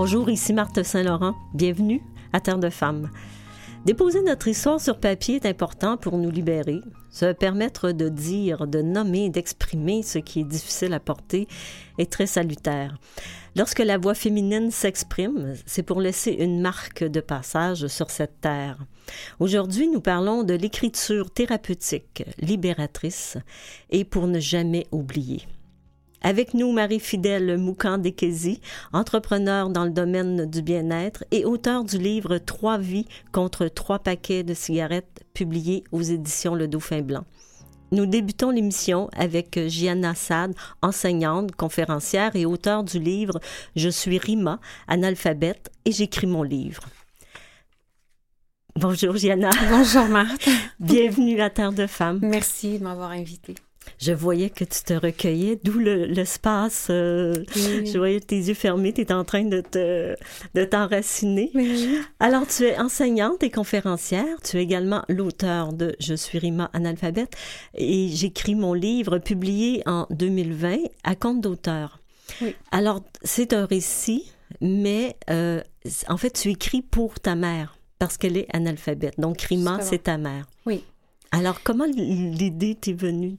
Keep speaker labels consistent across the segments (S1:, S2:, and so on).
S1: Bonjour, ici Marthe Saint-Laurent. Bienvenue à Terre de Femmes. Déposer notre histoire sur papier est important pour nous libérer. Se permettre de dire, de nommer, d'exprimer ce qui est difficile à porter est très salutaire. Lorsque la voix féminine s'exprime, c'est pour laisser une marque de passage sur cette terre. Aujourd'hui, nous parlons de l'écriture thérapeutique, libératrice, et pour ne jamais oublier. Avec nous, Marie-Fidèle Moukan-Dekesi, entrepreneur dans le domaine du bien-être et auteur du livre Trois vies contre trois paquets de cigarettes publié aux éditions Le Dauphin Blanc. Nous débutons l'émission avec Gianna Sad, enseignante, conférencière et auteur du livre Je suis Rima, analphabète et j'écris mon livre. Bonjour Gianna.
S2: Bonjour Marthe.
S1: Bienvenue à Terre de Femmes.
S2: Merci de m'avoir invitée
S1: je voyais que tu te recueillais, d'où l'espace. Euh, je voyais tes yeux fermés, tu étais en train de te de t'enraciner. Alors, tu es enseignante et conférencière. Tu es également l'auteur de Je suis Rima analphabète et j'écris mon livre publié en 2020 à compte d'auteur. Alors, c'est un récit, mais euh, en fait, tu écris pour ta mère parce qu'elle est analphabète. Donc, Rima, c'est ta mère.
S2: Oui.
S1: Alors, comment l'idée t'est venue?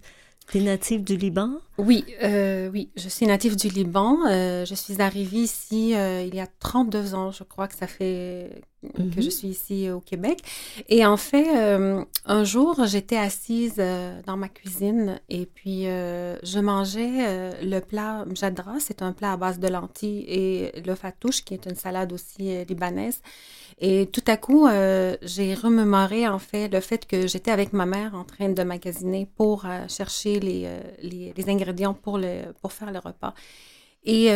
S1: Tu es native du Liban?
S2: Oui, euh, oui, je suis native du Liban. Euh, je suis arrivée ici euh, il y a 32 ans, je crois que ça fait que je mhm. suis ici au Québec. Et en fait, un jour, j'étais assise dans ma cuisine et puis je mangeais le plat mjadra, c'est un plat à base de lentilles et le fatouche, qui est une salade aussi libanaise. Et tout à coup, euh, j'ai remémoré en fait le fait que j'étais avec ma mère en train de magasiner pour euh, chercher les, euh, les, les, ingrédients pour, le, pour faire le repas. Et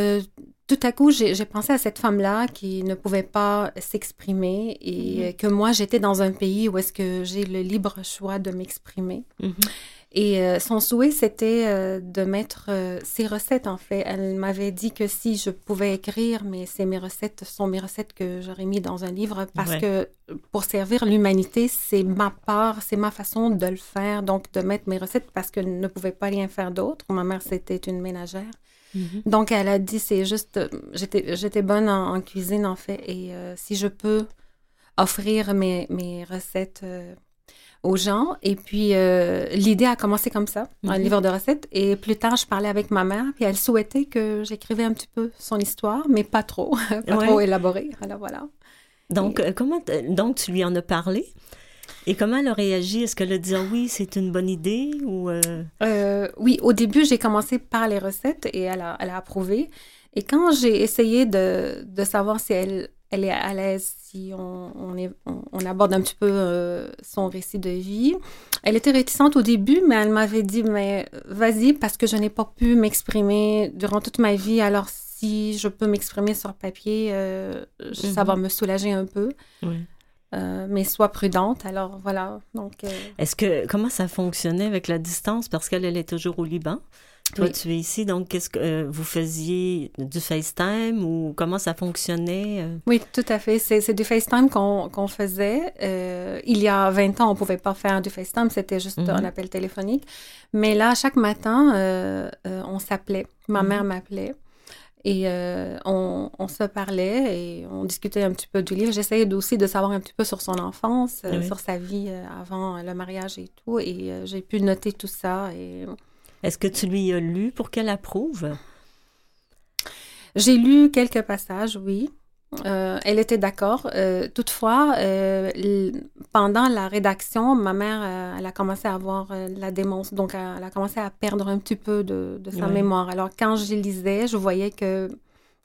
S2: tout à coup, j'ai pensé à cette femme-là qui ne pouvait pas s'exprimer et mm-hmm. que moi, j'étais dans un pays où est-ce que j'ai le libre choix de m'exprimer. Mm-hmm. Et euh, son souhait, c'était euh, de mettre euh, ses recettes, en fait. Elle m'avait dit que si je pouvais écrire, mais c'est mes recettes, sont mes recettes que j'aurais mis dans un livre, parce que pour servir l'humanité, c'est ma part, c'est ma façon de le faire, donc de mettre mes recettes, parce que ne pouvait pas rien faire d'autre. Ma mère, c'était une ménagère. Mm-hmm. Donc, elle a dit, c'est juste, j'étais, j'étais bonne en, cuisine, en fait, et si je peux offrir mes, mes recettes aux gens. Et puis, euh, l'idée a commencé comme ça, un mhm. livre de recettes. Et plus tard, je parlais avec ma mère, puis elle souhaitait que j'écrivais un petit peu son histoire, mais pas trop, pas trop élaborée. Alors voilà.
S1: Donc, euh, comment donc tu lui en as parlé? Et comment elle a réagi? Est-ce qu'elle a dit ah oui, c'est une bonne idée ou
S2: euh? oui, au début, j'ai commencé par les recettes et elle a, elle a approuvé. Et quand j'ai essayé de, de savoir si elle elle est à l'aise si on, on, aborde un petit peu euh, son récit de vie. Elle était réticente au début, mais elle m'avait dit, mais vas-y, parce que je n'ai pas pu m'exprimer durant toute ma vie, alors si je peux m'exprimer sur papier, euh, ça va mhm. me soulager un peu. Euh, mais sois prudente. Alors voilà. Donc.
S1: Est-ce que comment ça fonctionnait avec la distance? Parce qu'elle elle est toujours au Liban? Toi, tu es ici, donc qu'est-ce que euh, vous faisiez du FaceTime ou comment ça fonctionnait? Euh?
S2: Oui, tout à fait. C'est du FaceTime qu'on faisait. Euh, il y a 20 ans, on ne pouvait pas faire du FaceTime, c'était juste un mhm. appel téléphonique. Mais là, chaque matin, on s'appelait. Ma mhm. mère m'appelait. Et on, on, se parlait et on discutait un petit peu du livre. J'essayais aussi de savoir un petit peu sur son enfance, sur sa vie avant le mariage et tout. Et j'ai pu noter tout ça. Et
S1: est-ce que tu lui as lu pour qu'elle approuve?
S2: J'ai lu quelques passages, oui. Euh, elle était d'accord. Euh, toutefois, euh, pendant la rédaction, ma mère, elle a commencé à avoir la démence, donc elle a commencé à perdre un petit peu de, sa mémoire. Alors quand je lisais, je voyais que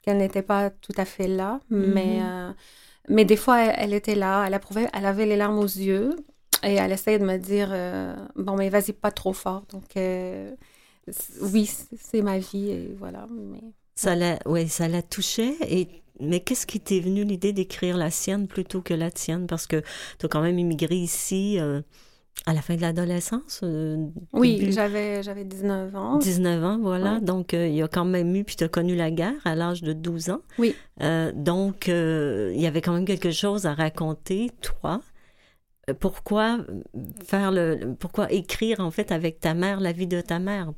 S2: qu'elle n'était pas tout à fait là, mais mm-hmm. mais des fois, elle, était là, elle approuvait, elle avait les larmes aux yeux et elle essayait de me dire bon mais vas-y pas trop fort. Donc oui, c'est ma vie et voilà. Mais...
S1: Ça la, ouais, ça la touchait. Et mais qu'est-ce qui t'est venu l'idée d'écrire la sienne plutôt que la tienne? Parce que tu as quand même immigré ici. Euh, à la fin de l'adolescence?
S2: Euh, oui, j'avais, j'avais 19 ans.
S1: 19 ans, voilà. Donc, euh, il y a quand même eu, puis tu as connu la guerre à l'âge de 12 ans.
S2: Oui.
S1: donc, il y avait quand même quelque chose à raconter, toi. Pourquoi faire le. Pourquoi écrire, en fait, avec ta mère, la vie de ta mère?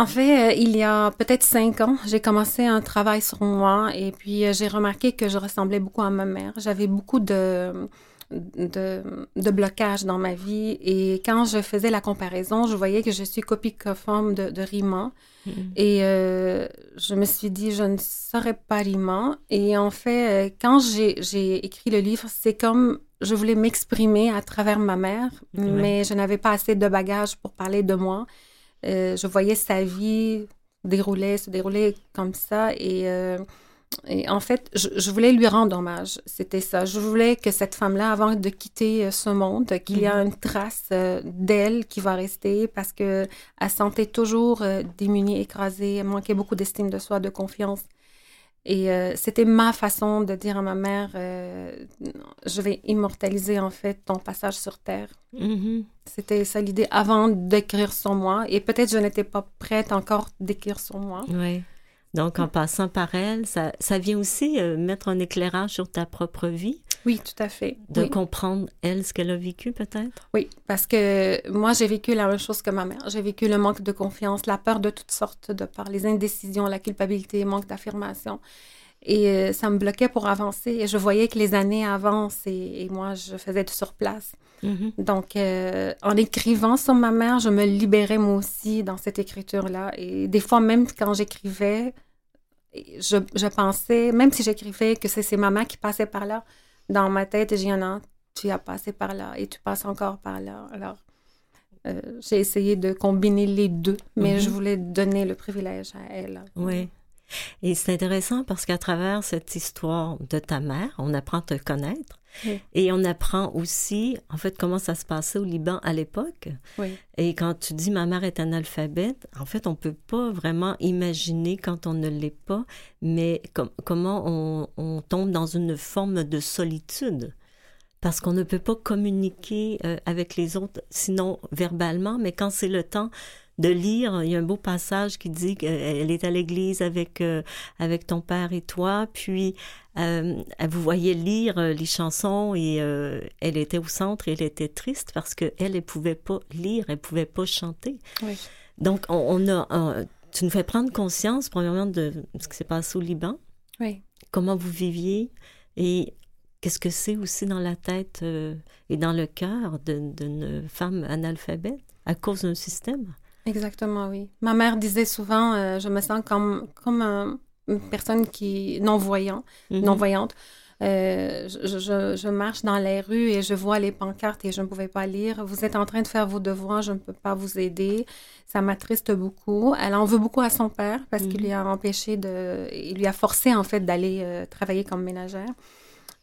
S2: En fait, euh, il y a peut-être cinq ans, j'ai commencé un travail sur moi et puis euh, j'ai remarqué que je ressemblais beaucoup à ma mère. J'avais beaucoup de, de, de blocages dans ma vie et quand je faisais la comparaison, je voyais que je suis copie conforme de, de Rima. Mm-hmm. Et euh, je me suis dit, je ne serais pas Rima. Et en fait, quand j'ai écrit le livre, c'est comme je voulais m'exprimer à travers ma mère, mais je n'avais pas assez de bagages pour parler de moi. Euh, je voyais sa vie dérouler, se dérouler comme ça. Et, euh, et en fait, je, voulais lui rendre hommage. C'était ça. Je voulais que cette femme-là, avant de quitter euh, ce monde, qu'il y ait mhm. une trace d'elle qui va rester parce qu'elle sentait toujours démunie, écrasée, elle manquait beaucoup d'estime de soi, de confiance. Et euh, c'était ma façon de dire à ma mère, euh, je vais immortaliser en fait ton passage sur Terre. Mm-hmm. C'était ça l'idée avant d'écrire sur moi. Et peut-être je n'étais pas prête encore d'écrire sur moi.
S1: Oui. Donc en passant par elle, ça, ça vient aussi euh, mettre un éclairage sur ta propre vie.
S2: Oui, tout à fait.
S1: De comprendre, elle, ce qu'elle a vécu, peut-être?
S2: Oui, parce que moi, j'ai vécu la même chose que ma mère. J'ai vécu le manque de confiance, la peur de toutes sortes, de par les indécisions, la culpabilité, le manque d'affirmation. Et euh, ça me bloquait pour avancer. Et je voyais que les années avancent et, moi, je faisais du surplace. Mm-hmm. Donc, euh, en écrivant sur ma mère, je me libérais moi aussi dans cette écriture-là. Et des fois, même quand j'écrivais, je, je, pensais, même si j'écrivais que c'est ma mère qui passait par là, dans ma tête, j'ai un an, tu as passé par là et tu passes encore par là. Alors, euh, j'ai essayé de combiner les deux, mais je mhm. voulais donner le privilège à elle.
S1: Oui. Et c'est intéressant parce qu'à travers cette histoire de ta mère, on apprend à te connaître. Et on apprend aussi, en fait, comment ça se passait au Liban à l'époque. Oui. Et quand tu dis ma mère est analphabète, en fait, on peut pas vraiment imaginer quand on ne l'est pas, mais comment on, on, tombe dans une forme de solitude. Parce qu'on ne peut pas communiquer euh, avec les autres, sinon verbalement, mais quand c'est le temps de lire. Il y a un beau passage qui dit qu'elle est à l'église avec, euh, avec ton père et toi, puis euh, vous voyez lire euh, les chansons et elle était au centre et elle était triste parce qu'elle, elle ne pouvait pas lire, elle ne pouvait pas chanter. Donc, on, a... tu nous fais prendre conscience, premièrement, de ce qui s'est passé au Liban.
S2: Oui.
S1: Comment vous viviez et qu'est-ce que c'est aussi dans la tête et dans le cœur d'une femme analphabète à cause d'un système?
S2: Exactement, oui. Ma mère disait souvent, euh, je me sens comme, comme une personne qui non-voyant, mhm. non-voyante. Euh, je, je, marche dans les rues et je vois les pancartes et je ne pouvais pas lire. Vous êtes en train de faire vos devoirs, je ne peux pas vous aider. Ça m'attriste beaucoup. Elle en veut beaucoup à son père parce qu'il mhm. lui a empêché de, il lui a forcé en fait d'aller euh, travailler comme ménagère.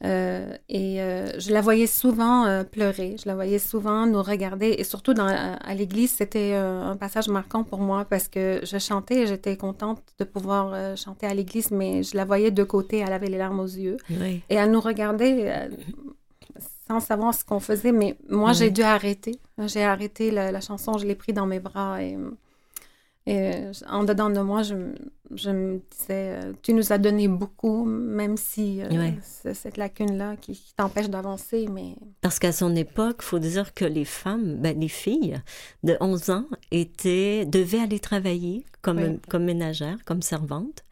S2: Euh, et euh, je la voyais souvent euh, pleurer, je la voyais souvent nous regarder, et surtout dans, à l'église, c'était un passage marquant pour moi parce que je chantais et j'étais contente de pouvoir chanter à l'église, mais je la voyais de côté, elle avait les larmes aux yeux, et elle nous regardait sans savoir ce qu'on faisait, mais moi j'ai dû arrêter, j'ai arrêté la, la, chanson, je l'ai pris dans mes bras et et euh, en dedans de moi, je, je me disais, euh, tu nous as donné beaucoup, même si euh, c'est cette lacune-là qui, t'empêche d'avancer. Mais...
S1: Parce qu'à son époque, il faut dire que les femmes, ben, les filles de 11 ans étaient, devaient aller travailler comme, comme ménagères, comme servantes.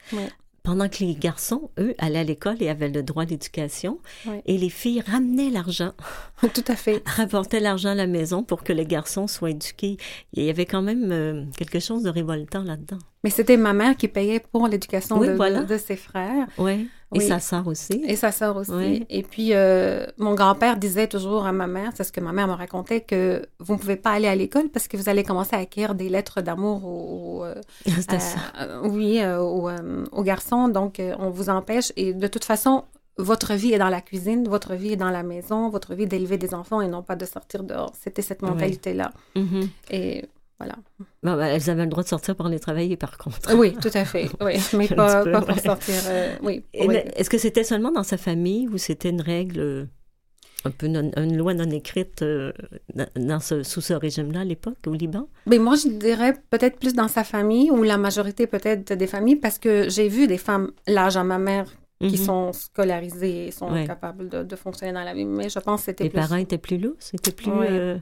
S1: Pendant que les garçons, eux, allaient à l'école et avaient le droit d'éducation. Et les filles ramenaient l'argent.
S2: Tout à fait.
S1: Rapportaient l'argent à la maison pour que les garçons soient éduqués. Il y avait quand même euh, quelque chose de révoltant là-dedans.
S2: Mais c'était ma mère qui payait pour l'éducation de, ses frères.
S1: Oui. Et sa sœur aussi.
S2: Et sa sœur aussi. Et puis, euh, mon grand-père disait toujours à ma mère, c'est ce que ma mère me racontait, que vous ne pouvez pas aller à l'école parce que vous allez commencer à acquérir des lettres d'amour au,
S1: euh, ça.
S2: oui, euh, aux, garçons. Donc, on vous empêche. Et de toute façon, votre vie est dans la cuisine, votre vie est dans la maison, votre vie d'élever des enfants et non pas de sortir dehors. C'était cette mentalité-là. Mm-hmm. Et voilà.
S1: Bah, elles avaient le droit de sortir pour aller travailler, par contre.
S2: Oui, tout à fait. Oui, mais pas, pour sortir. Euh, oui.
S1: Est-ce que c'était seulement dans sa famille ou c'était une règle, euh, un peu une loi non écrite euh, dans ce, sous ce régime-là à l'époque, au Liban?
S2: Mais moi, je dirais peut-être plus dans sa famille ou la majorité peut-être des familles parce que j'ai vu des femmes, l'âge à ma mère, qui
S1: Mhm.
S2: sont scolarisés et sont
S1: Ouais.
S2: capables de, de fonctionner dans la vie. Mais je pense que c'était
S1: Les
S2: plus...
S1: parents étaient plus lourds, c'était plus
S2: Ouais.
S1: euh,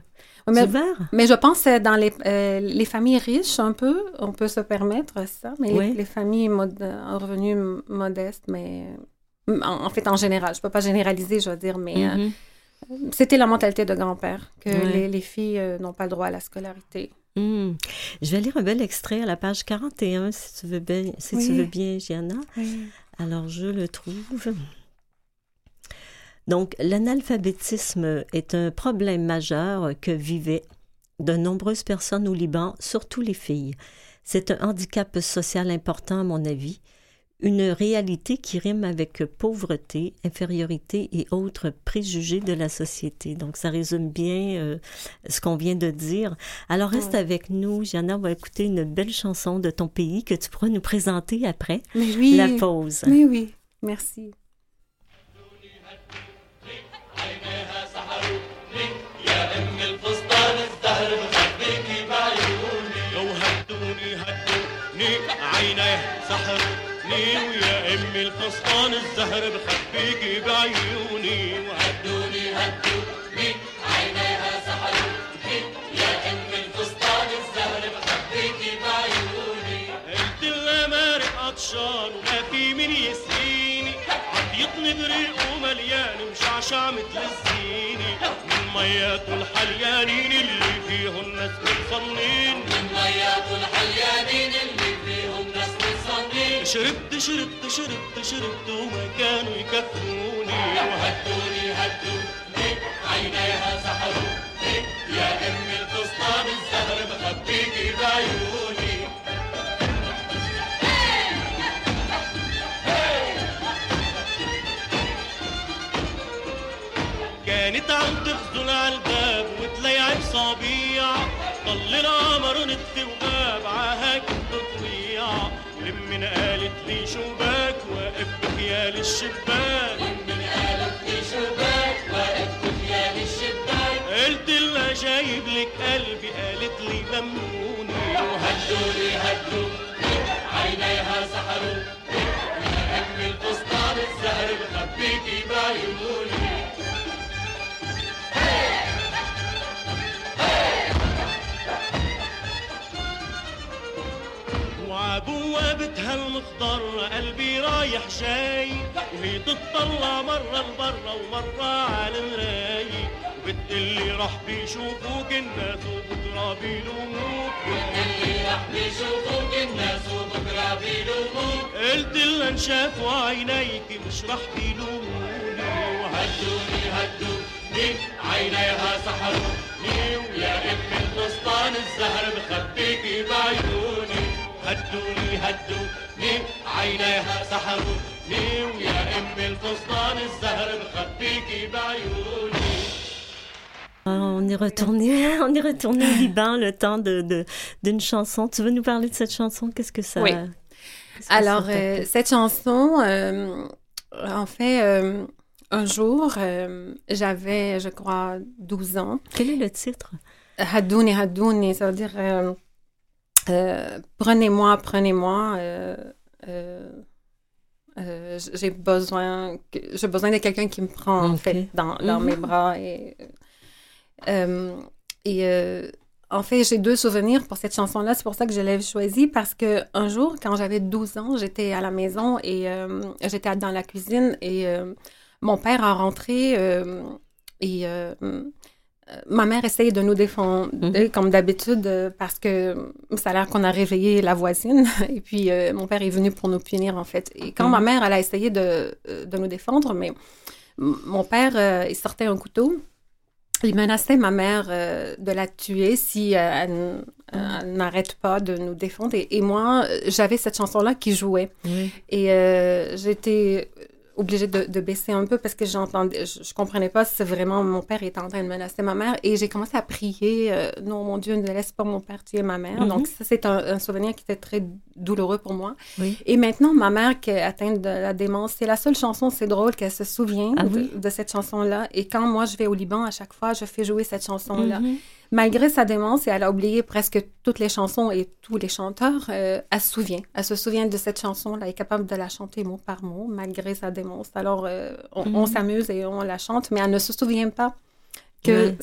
S2: mais, je pense que dans les, euh, les familles riches, un peu, on peut se permettre ça. Mais les-
S1: Ouais.
S2: les, familles en revenus m- modestes, mais... En, en fait, en général, je peux pas généraliser, je veux dire, mais euh,
S1: Mhm.
S2: c'était la mentalité de grand-père, que les, les filles euh, n'ont pas le droit à la scolarité.
S1: Hmm. Je vais lire un bel extrait à la page 41, si tu veux bien, si tu
S2: Oui.
S1: veux bien, Gianna. Alors, je le trouve. Donc, l'analphabétisme est un problème majeur que vivaient de nombreuses personnes au Liban, surtout les filles. C'est un handicap social important, à mon avis, une réalité qui rime avec pauvreté, infériorité et autres préjugés de la société. Donc, ça résume bien euh, ce qu'on vient de dire. Alors, reste
S2: Ouais.
S1: avec nous, Gianna, on va écouter une belle chanson de ton pays que tu pourras nous présenter après
S2: Mais oui,
S1: la pause.
S2: oui, oui, merci.
S3: هدوني عينيه سحروني ويا ام الفستان الزهر بخبيكي بعيوني وهدوني هدوني عينيها سحروني يا ام الفستان الزهر بخبيكي بعيوني. قلت لها مارق عطشان وما في من يسقيني. عطيتني بريق ومليان ومشعشع مثل الزيني. من ميات الحليانين اللي فيهم ناس متصنين من ميات الحليانين اللي شربت شربت شربت شربت وما كانوا يكفوني. وهدوني هدوني عينيها سحروني يا ام الفستان الزهر بخبيكي بعيوني. كانت عم تخزن على الباب وتليعب صبيع. ضل القمر نطفي وغاب عهاك تطويع لمن قالت لي شو باك واقف بخيال الشباك لمن قالت لي شو باك واقف بخيال الشباك. قلت لها جايب لك قلبي قالت لي ممنوني وهدوني هدوني عينيها سحروني يا ام الفستان الزهر بخبيكي بعيوني وعبوابتها المخضرة قلبي رايح جاي. وهي تطلع مرة لبرا ومرة على المراية وبتقلي راح بيشوفوك الناس وبكرة بيلوموك. بتقلي راح بيشوفوك الناس وبكرة بيلوموك. قلت لها انشافوا عينيك مش راح بيلوموني وهدوني هدوني عينيها سحروني. ويا ام الفستان الزهر بخبيكي بعيوني هدوني هدوني عينيها سحروني ويا ام الفستان الزهر بخبيكي بعيوني
S1: Ah, On est retourné, on est retourné au Liban le temps de de- d'une chanson. Tu veux nous parler de cette chanson Qu'est-ce que ça
S2: Oui.
S1: qu'est-ce que
S2: Alors,
S1: ça
S2: euh,
S1: t'appelle?
S2: cette chanson, euh, en fait, euh, un jour, euh, j'avais, je crois, 12 ans.
S1: quel est le titre
S2: Hadouni, Hadouni, ça veut dire euh, prenez-moi, prenez-moi. euh, euh, j'ai besoin, j'ai besoin de quelqu'un qui me prend en fait dans, dans
S1: Mhm.
S2: mes bras et euh, et euh, en fait j'ai deux souvenirs pour cette chanson-là. C'est pour ça que je l'ai choisie parce que un jour quand j'avais 12 ans, j'étais à la maison et j'étais dans la cuisine et mon père a rentré et ma mère essayait de nous défendre,
S1: Mhm.
S2: comme d'habitude, euh, parce que ça a l'air qu'on a réveillé la voisine. Et puis, euh, mon père est venu pour nous punir, en fait. Et quand
S1: Mhm.
S2: ma mère, elle a essayé de, euh, de nous défendre, mais mon père, euh, il sortait un couteau. Il menaçait ma mère euh, de la tuer si euh, elle, n'arrête pas de nous défendre. Et, et moi, euh, j'avais cette chanson-là qui jouait. Et euh, j'étais obligée de, de baisser un peu parce que j'entendais, je, je comprenais pas si vraiment mon père était en train de menacer ma mère. Et j'ai commencé à prier, euh, non, mon Dieu, ne laisse pas mon père tuer ma mère.
S1: Mhm.
S2: Donc ça, c'est un, un souvenir qui était très douloureux pour moi.
S1: Oui.
S2: Et maintenant, ma mère qui est atteinte de la démence, c'est la seule chanson, c'est drôle qu'elle se souvient
S1: Ah
S2: de,
S1: oui?
S2: de cette chanson-là. Et quand moi, je vais au Liban, à chaque fois, je fais jouer cette chanson-là.
S1: Mhm.
S2: Malgré sa démence, et elle a oublié presque toutes les chansons et tous les chanteurs, euh, elle se souvient. Elle se souvient de cette chanson-là, elle est capable de la chanter mot par mot, malgré sa démence. Alors, euh, on, on
S1: Mhm.
S2: s'amuse et on la chante, mais elle ne se souvient pas que.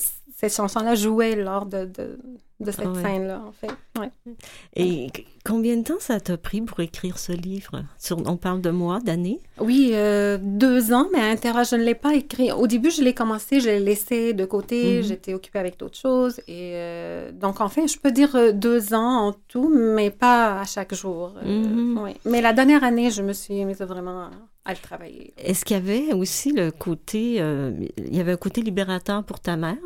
S2: Cette chanson-là jouait lors de, de, de cette
S1: ouais.
S2: scène-là, en fait. Ouais.
S1: Et combien de temps ça t'a pris pour écrire ce livre? Sur, on parle de mois, d'années?
S2: Oui, euh, deux ans, mais à l'intérieur, je ne l'ai pas écrit. Au début, je l'ai commencé, je l'ai laissé de côté,
S1: Mhm.
S2: j'étais occupée avec d'autres choses. Et euh, donc, en fait, je peux dire euh, deux ans en tout, mais pas à chaque jour. Euh,
S1: Mhm.
S2: Mais la dernière année, je me suis mise vraiment à, le travailler.
S1: Est-ce qu'il y avait aussi le côté, il y avait un côté libérateur pour ta mère,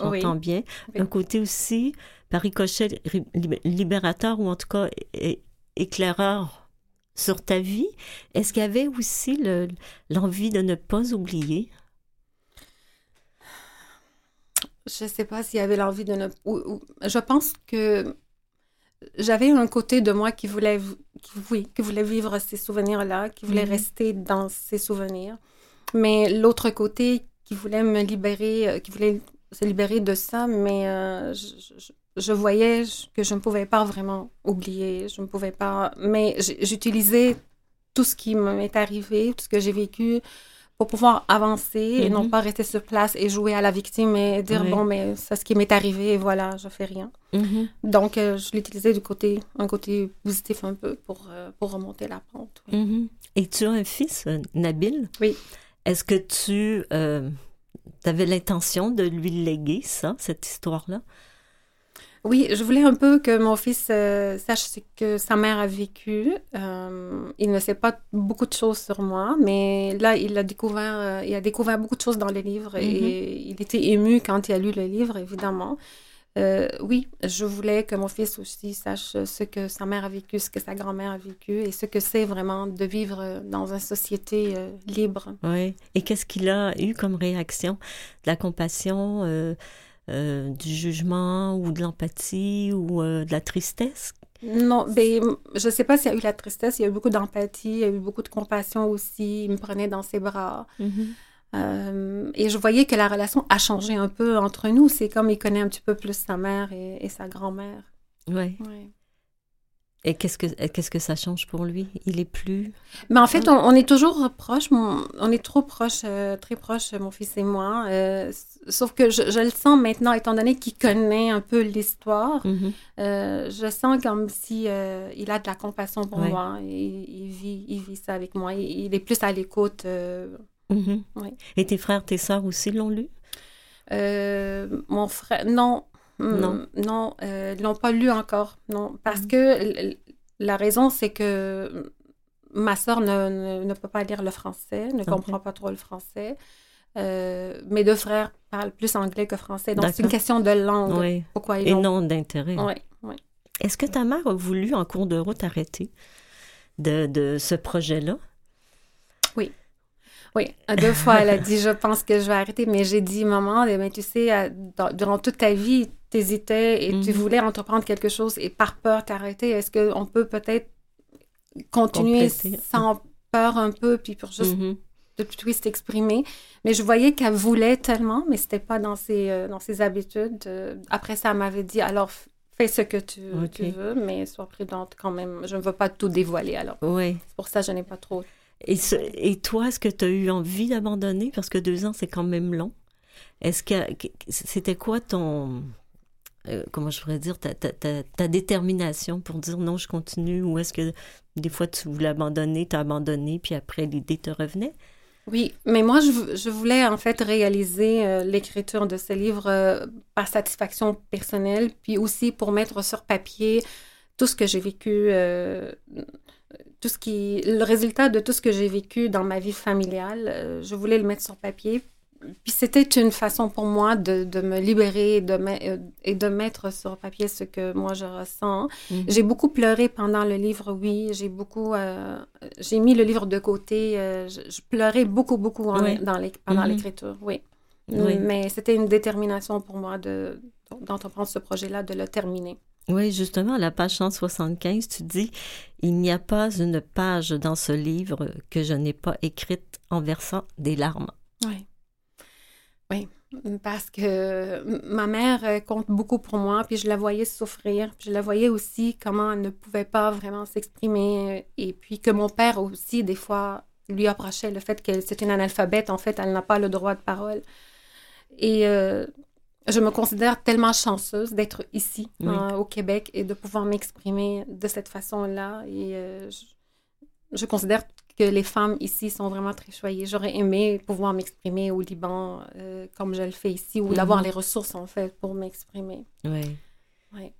S2: Oui.
S1: j'entends bien,
S2: Oui.
S1: un côté aussi, par ricochet, ri- lib- libérateur ou en tout cas éclaireur sur ta vie. Est-ce qu'il y avait aussi le- l'envie de ne pas oublier?
S2: Je ne sais pas s'il y avait l'envie de ne... ou- ou- je pense que j'avais un côté de moi qui voulait, qui, oui, qui voulait vivre ces souvenirs-là, qui voulait
S1: Mhm.
S2: rester dans ces souvenirs. Mais l'autre côté qui voulait me libérer, euh, qui voulait se libérer de ça, mais euh, je, je- je voyais que je ne pouvais pas vraiment oublier, je ne pouvais pas... Mais j'utilisais tout ce qui m'est arrivé, tout ce que j'ai vécu pour pouvoir avancer et non
S1: Mhm.
S2: pas rester sur place et jouer à la victime et dire
S1: Ouais.
S2: bon mais c'est ce qui m'est arrivé et voilà je fais rien
S1: Mhm.
S2: donc euh, je l'utilisais du côté un côté positif un peu pour euh, pour remonter la pente oui.
S1: Et tu as un fils, Nabil?
S2: Oui.
S1: Est-ce que tu avais l'intention de lui léguer ça, cette histoire-là?
S2: Oui, je voulais un peu que mon fils euh, sache ce que sa mère a vécu. Euh, il ne sait pas beaucoup de choses sur moi, mais là, il a découvert, euh, il a découvert beaucoup de choses dans le livre et il était ému quand il a lu le livre, évidemment. Euh, oui, je voulais que mon fils aussi sache ce que sa mère a vécu, ce que sa grand-mère a vécu et ce que c'est vraiment de vivre dans une société euh, libre.
S1: Oui. Et qu'est-ce qu'il a eu comme réaction? De la compassion, euh, euh, du jugement ou de l'empathie ou euh, de la tristesse?
S2: Non, ben, je sais pas s'il y a eu la tristesse, il y a eu beaucoup d'empathie, il y a eu beaucoup de compassion aussi. Il me prenait dans ses bras. Euh, et je voyais que la relation a changé un peu entre nous. C'est comme il connaît un petit peu plus sa mère et, et sa grand-mère.
S1: Oui.
S2: Ouais.
S1: Et qu'est-ce que qu'est-ce que ça change pour lui? Il est plus...
S2: Mais en fait, on, on est toujours proches. mon- on est trop proches, euh, très proches, mon fils et moi. Euh, sauf que je, je le sens maintenant, étant donné qu'il connaît un peu l'histoire.
S1: Mhm.
S2: Euh, je sens comme si il a de la compassion pour
S1: Ouais.
S2: moi. Et, il vit, il vit ça avec moi. Il, il est plus à l'écoute.
S1: Mhm.
S2: Oui.
S1: Et tes frères, tes sœurs aussi l'ont lu?
S2: Euh, mon frère, non, Hum,
S1: Non.
S2: non, euh, l'ont pas lu encore, non, parce
S1: Mhm.
S2: que la raison c'est que ma sœur ne, ne, ne peut pas lire le français, ne comprend pas trop le français. Euh, mes deux frères parlent plus anglais que français, donc c'est une question de langue.
S1: Oui.
S2: Pourquoi ils
S1: Et non d'intérêt.
S2: Oui, oui.
S1: Est-ce que ta mère a voulu, en cours de route, arrêter de, de ce projet-là?
S2: Oui, deux fois, elle a dit, je pense que je vais arrêter, mais j'ai dit, maman, mais tu sais, dans- durant toute ta vie, tu hésitais et tu
S1: Mhm.
S2: voulais entreprendre quelque chose et par peur t'arrêter. Est-ce qu'on peut peut-être continuer
S1: Compléter.
S2: sans peur un peu, puis pour juste que tu puisses t'exprimer? Mais je voyais qu'elle voulait tellement, mais c'était pas dans ses, euh, dans ses habitudes. Euh, après ça, elle m'avait dit, alors fais ce que tu, veux, mais sois prudente quand même. Je ne veux pas tout dévoiler, alors
S1: Oui.
S2: c'est pour ça que je n'ai pas trop
S1: Et, toi, est-ce que tu as eu envie d'abandonner? Parce que deux ans, c'est quand même long. Est-ce que c'était quoi ton... euh, comment je pourrais dire, ta, détermination pour dire non, je continue? Ou est-ce que des fois, tu voulais abandonner, tu as abandonné, puis après, l'idée te revenait?
S2: Oui, mais moi, je, vou- je voulais en fait réaliser euh, l'écriture de ce livre euh, par satisfaction personnelle, puis aussi pour mettre sur papier tout ce que j'ai vécu, tout ce qui, le résultat de tout ce que j'ai vécu dans ma vie familiale. euh, je voulais le mettre sur papier. Puis c'était une façon pour moi de, de me libérer et de, me- euh, et de mettre sur papier ce que moi je ressens.
S1: Mhm.
S2: J'ai beaucoup pleuré pendant le livre, oui. J'ai beaucoup, euh, j'ai mis le livre de côté. euh, je, je pleurais beaucoup, beaucoup en-
S1: Oui.
S2: dans les, pendant
S1: Mhm.
S2: l'écriture, oui.
S1: Oui.
S2: Mais c'était une détermination pour moi de d'entreprendre ce projet-là, de le terminer.
S1: Oui, justement, la page 175, tu dis Il n'y a pas une page dans ce livre que je n'ai pas écrite en versant des larmes.
S2: Oui. Oui. parce que ma mère euh, compte beaucoup pour moi, puis je la voyais souffrir, puis je la voyais aussi comment elle ne pouvait pas vraiment s'exprimer, et puis que mon père aussi, des fois, lui approchait le fait que c'est une analphabète, en fait, elle n'a pas le droit de parole. Et euh, je me considère tellement chanceuse d'être ici,
S1: Oui.
S2: hein, au Québec, et de pouvoir m'exprimer de cette façon-là. Et euh, je, je considère que les femmes ici sont vraiment très choyées. J'aurais aimé pouvoir m'exprimer au Liban euh, comme je le fais ici, ou
S1: Mhm.
S2: d'avoir les ressources, en fait, pour m'exprimer.
S1: Oui.
S2: Oui.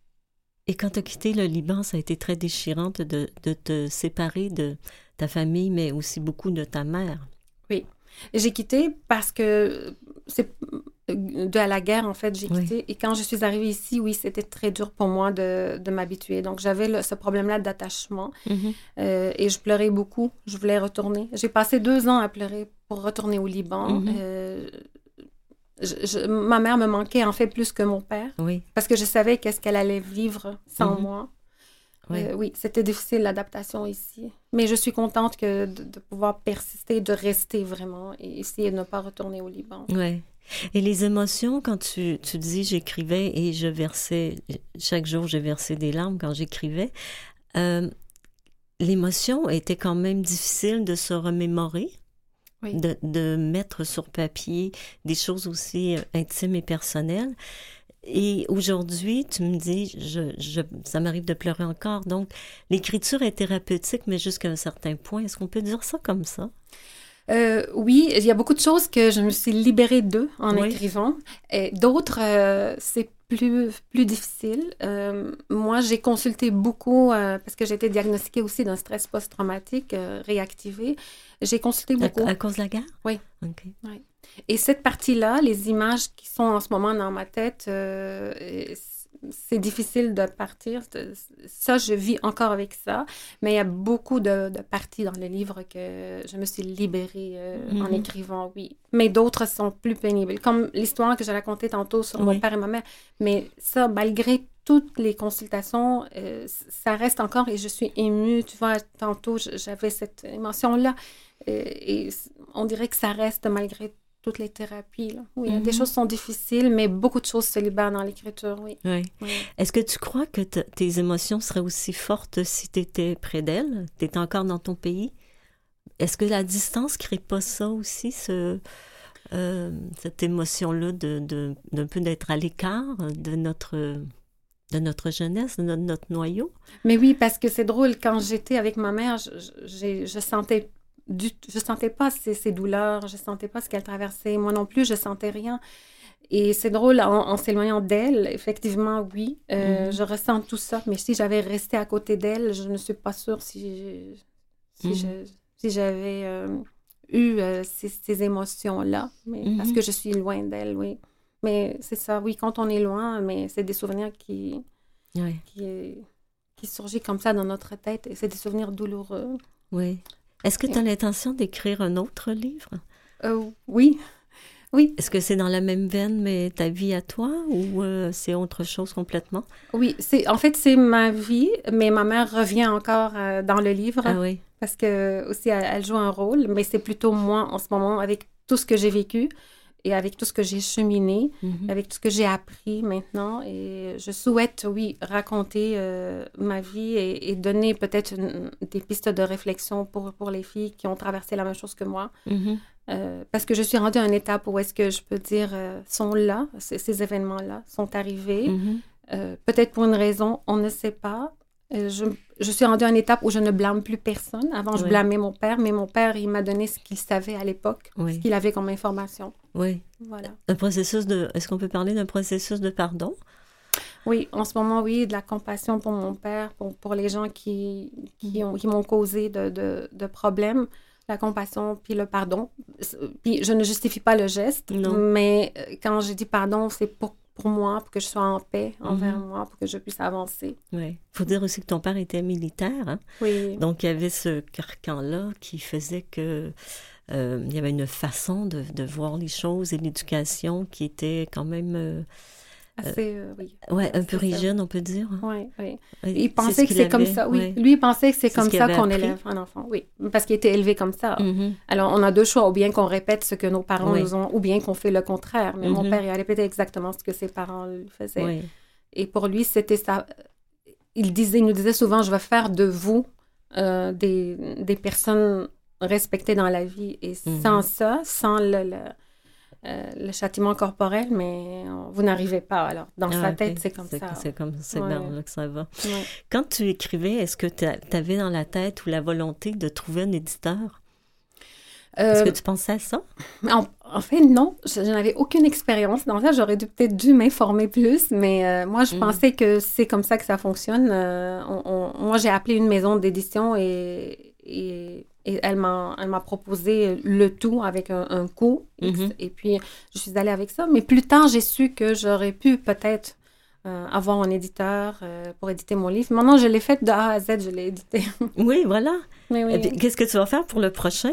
S1: Et quand tu as quitté le Liban, ça a été très déchirant de, de te séparer de ta famille, mais aussi beaucoup de ta mère.
S2: J'ai quitté parce que c'est de la guerre, en fait, j'ai
S1: Oui.
S2: quitté. Et quand je suis arrivée ici, oui, c'était très dur pour moi de, de m'habituer. Donc, j'avais ce problème-là d'attachement euh, et je pleurais beaucoup. Je voulais retourner. J'ai passé deux ans à pleurer pour retourner au Liban.
S1: Mhm.
S2: Euh, je- je- ma mère me manquait, en fait, plus que mon père
S1: Oui,
S2: parce que je savais qu'est-ce qu'elle allait vivre sans
S1: Mhm.
S2: moi.
S1: oui.
S2: Euh, oui, c'était difficile l'adaptation ici. Mais je suis contente que de, de pouvoir persister, de rester vraiment et essayer de ne pas retourner au Liban.
S1: Ouais. Et les émotions, quand tu, tu dis j'écrivais et je versais, chaque jour j'ai versé des larmes quand j'écrivais, euh, l'émotion était quand même difficile de se remémorer,
S2: Oui.
S1: de, de mettre sur papier des choses aussi euh, intimes et personnelles. Et aujourd'hui, tu me dis, je, je, ça m'arrive de pleurer encore. Donc, l'écriture est thérapeutique, mais jusqu'à un certain point. Est-ce qu'on peut dire ça comme ça?
S2: Euh, oui, il y a beaucoup de choses que je me suis libérée d'eux en
S1: Oui.
S2: écrivant. Et d'autres, euh, c'est plus, plus difficile. Euh, moi, j'ai consulté beaucoup parce que j'ai été diagnostiquée aussi d'un stress post-traumatique réactivé. J'ai consulté beaucoup.
S1: à cause de la guerre?
S2: Oui.
S1: OK.
S2: Et cette partie-là, les images qui sont en ce moment dans ma tête, c'est difficile de partir. Ça, je vis encore avec ça. Mais il y a beaucoup de, de parties dans le livre que je me suis libérée euh, en
S1: Mhm.
S2: écrivant, oui. Mais d'autres sont plus pénibles, comme l'histoire que j'ai racontée tantôt sur
S1: Oui.
S2: mon père et ma mère. Mais ça, malgré toutes les consultations, euh, ça reste encore et je suis émue. Tu vois, tantôt, j'avais cette émotion-là. Euh, et on dirait que ça reste malgré toutes les thérapies. Là. Oui,
S1: Mhm.
S2: des choses sont difficiles, mais beaucoup de choses se libèrent dans l'écriture, oui.
S1: Oui.
S2: oui.
S1: Est-ce que tu crois que tes émotions seraient aussi fortes si tu étais près d'elles? Tu étais encore dans ton pays? Est-ce que la distance crée pas ça aussi, ce, euh, cette émotion-là de, de, d'un peu d'être à l'écart de notre, de notre jeunesse, de notre, notre noyau?
S2: Mais oui, parce que c'est drôle, quand j'étais avec ma mère, je, je sentais du, je sentais pas ses, ses douleurs, je sentais pas ce qu'elle traversait. Moi non plus, je sentais rien. Et c'est drôle, en, en s'éloignant d'elle, effectivement, oui, euh,
S1: Mhm.
S2: je ressens tout ça. Mais si j'avais resté à côté d'elle, je ne suis pas sûre si, si,
S1: Mhm.
S2: si j'avais euh, eu euh, ces, ces émotions-là. Mais Parce
S1: Mhm.
S2: que je suis loin d'elle, oui. Mais c'est ça, oui, quand on est loin, mais c'est des souvenirs qui,
S1: Oui.
S2: qui, qui surgit comme ça dans notre tête et c'est des souvenirs douloureux.
S1: oui. Est-ce que tu as l'intention d'écrire un autre livre?
S2: Euh, oui, oui,
S1: Est-ce que c'est dans la même veine, mais ta vie à toi, ou euh, c'est autre chose complètement?
S2: oui. C'est, en fait, c'est ma vie, mais ma mère revient encore euh, dans le livre
S1: Ah oui.
S2: parce que aussi elle, elle joue un rôle, mais c'est plutôt moi en ce moment avec tout ce que j'ai vécu et avec tout ce que j'ai cheminé,
S1: Mhm.
S2: avec tout ce que j'ai appris maintenant. Et je souhaite, oui, raconter euh, ma vie et, et donner peut-être une- des pistes de réflexion pour, pour les filles qui ont traversé la même chose que moi.
S1: Mhm.
S2: Euh, parce que je suis rendue à une étape où est-ce que je peux dire euh, sont là, ces, ces événements-là sont arrivés.
S1: Mhm.
S2: Peut-être pour une raison, on ne sait pas. Je, je suis rendue à une étape où je ne blâme plus personne. Avant, je blâmais mon père, mais mon père, il m'a donné ce qu'il savait à l'époque,
S1: Oui.
S2: ce qu'il avait comme information.
S1: Oui.
S2: Voilà.
S1: Un processus de. Est-ce qu'on peut parler d'un processus de pardon?
S2: Oui, en ce moment, oui, de la compassion pour mon père, pour, pour les gens qui, qui, ont, qui m'ont causé de, de, de problèmes. La compassion, puis le pardon. Puis je ne justifie pas le geste,
S1: Non.
S2: mais euh, quand je dis pardon, c'est pour, pour moi, pour que je sois en paix envers
S1: Mhm.
S2: moi, pour que je puisse avancer.
S1: Oui. Il faut dire aussi que ton père était militaire, hein?
S2: Oui.
S1: donc il y avait ce carcan-là qui faisait que euh, il y avait une façon de, de voir les choses et l'éducation qui était quand même euh,
S2: Assez, euh, oui.
S1: Ouais, un peu rigide, on peut dire.
S2: Oui, oui. Il pensait que c'est comme ça, oui.
S1: ouais.
S2: Lui, il pensait que c'est comme
S1: ce
S2: ça qu'on élève un enfant, oui. Parce qu'il était élevé comme ça.
S1: Mhm.
S2: Alors, on a deux choix, ou bien qu'on répète ce que nos parents
S1: Oui.
S2: nous ont, ou bien qu'on fait le contraire. Mais mon
S1: Mhm.
S2: père, il a répété exactement ce que ses parents lui faisaient.
S1: Oui.
S2: Et pour lui, c'était ça. Il disait, il nous disait souvent, je vais faire de vous euh, des, des personnes respectées dans la vie. Et
S1: Mhm.
S2: sans ça, sans le, le, euh, le châtiment corporel, mais vous n'arrivez pas. Alors, dans
S1: Ah,
S2: sa tête, c'est comme ça.
S1: C'est comme c'est
S2: Ouais.
S1: dans là que ça va.
S2: Ouais.
S1: Quand tu écrivais, est-ce que tu avais dans la tête ou la volonté de trouver un éditeur? Est-ce
S2: Euh,
S1: que tu pensais à ça?
S2: En, en fait, non, je, je n'avais aucune expérience. Dans ça, j'aurais dû peut-être dû m'informer plus, mais euh, moi, je
S1: Mhm.
S2: pensais que c'est comme ça que ça fonctionne. On- on- moi, j'ai appelé une maison d'édition et, et, et elle m'a elle m'a proposé le tout avec un, un coût.
S1: Mhm.
S2: Et puis, je suis allée avec ça. Mais plus tard, j'ai su que j'aurais pu peut-être euh, avoir un éditeur euh, pour éditer mon livre. Maintenant, je l'ai fait de A à Z, je l'ai édité.
S1: Oui, voilà. Et puis, Qu'est-ce que tu vas faire pour le prochain?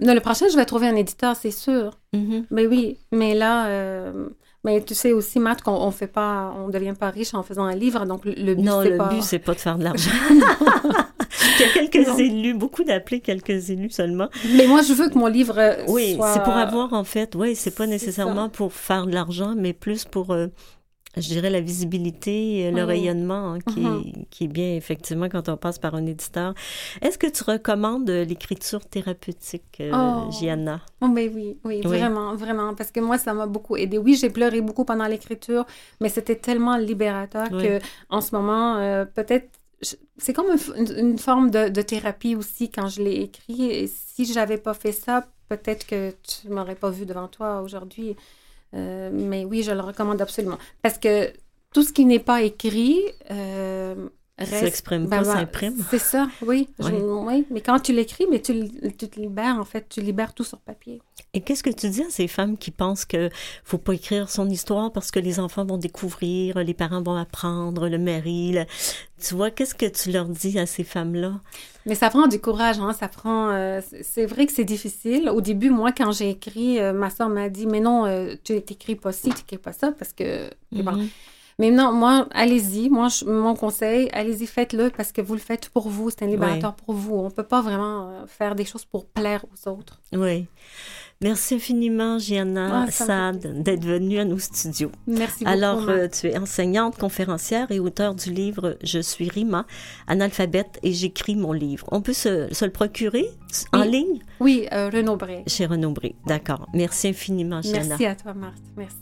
S2: Non, le prochain, je vais trouver un éditeur, c'est sûr.
S1: Mhm.
S2: Mais oui, mais là, euh, mais tu sais aussi, Matt, qu'on on fait pas, on devient pas riche en faisant un livre, donc le, le but,
S1: Non,
S2: c'est
S1: le
S2: pas...
S1: but, c'est pas de faire de l'argent. Il y a quelques
S2: Non.
S1: élus, beaucoup d'appelés, quelques élus seulement.
S2: Mais moi, je veux que mon livre euh,
S1: Oui,
S2: soit...
S1: c'est pour avoir, en fait, oui, c'est pas nécessairement pour faire de l'argent, mais plus pour, euh, je dirais, la visibilité, le
S2: Oui.
S1: rayonnement, hein, qui,
S2: Mhm.
S1: qui est bien, effectivement, quand on passe par un éditeur. Est-ce que tu recommandes euh, l'écriture thérapeutique, euh,
S2: Oh.
S1: Gianna?
S2: Oh, mais oui, oui,
S1: Oui.
S2: vraiment, vraiment, parce que moi, ça m'a beaucoup aidé. Oui, j'ai pleuré beaucoup pendant l'écriture, mais c'était tellement libérateur
S1: Oui.
S2: que, en ce moment, euh, peut-être, c'est comme une, forme de, de thérapie aussi quand je l'ai écrit. Et si j'avais pas fait ça, peut-être que tu m'aurais pas vu devant toi aujourd'hui. Euh, mais oui, je le recommande absolument. Parce que tout ce qui n'est pas écrit euh,
S1: S'exprime
S2: ben,
S1: pas,
S2: ben,
S1: s'imprime.
S2: C'est ça, oui. Je-
S1: Oui.
S2: Mais quand tu l'écris, mais tu, tu te libères, en fait. Tu libères tout sur papier.
S1: Et qu'est-ce que tu dis à ces femmes qui pensent que faut pas écrire son histoire parce que les enfants vont découvrir, les parents vont apprendre, le mari, le- tu vois, qu'est-ce que tu leur dis à ces femmes-là?
S2: Mais ça prend du courage, hein, ça prend... euh, c'est- vrai que c'est difficile. Au début, moi, quand j'ai écrit, euh, ma soeur m'a dit, mais non, euh, tu t'écris pas ci, tu n'écris pas ça, parce que... Bon. Mais non, moi, allez-y. Moi, je- mon conseil, allez-y, faites-le, parce que vous le faites pour vous. C'est un libérateur pour vous. On peut pas vraiment euh, faire des choses pour plaire aux autres.
S1: Oui. Merci infiniment, Gianna
S2: Ah,
S1: d'être venue à nos studios.
S2: Merci beaucoup.
S1: Alors, euh, tu es enseignante, conférencière et auteur du livre Je suis Rima, analphabète et j'écris mon livre. On peut se, se le procurer en
S2: Oui.
S1: ligne?
S2: Oui, euh, Renaud Bray.
S1: chez Renaud Bré. D'accord. Merci infiniment, Gianna.
S2: Merci à toi, Marthe. Merci.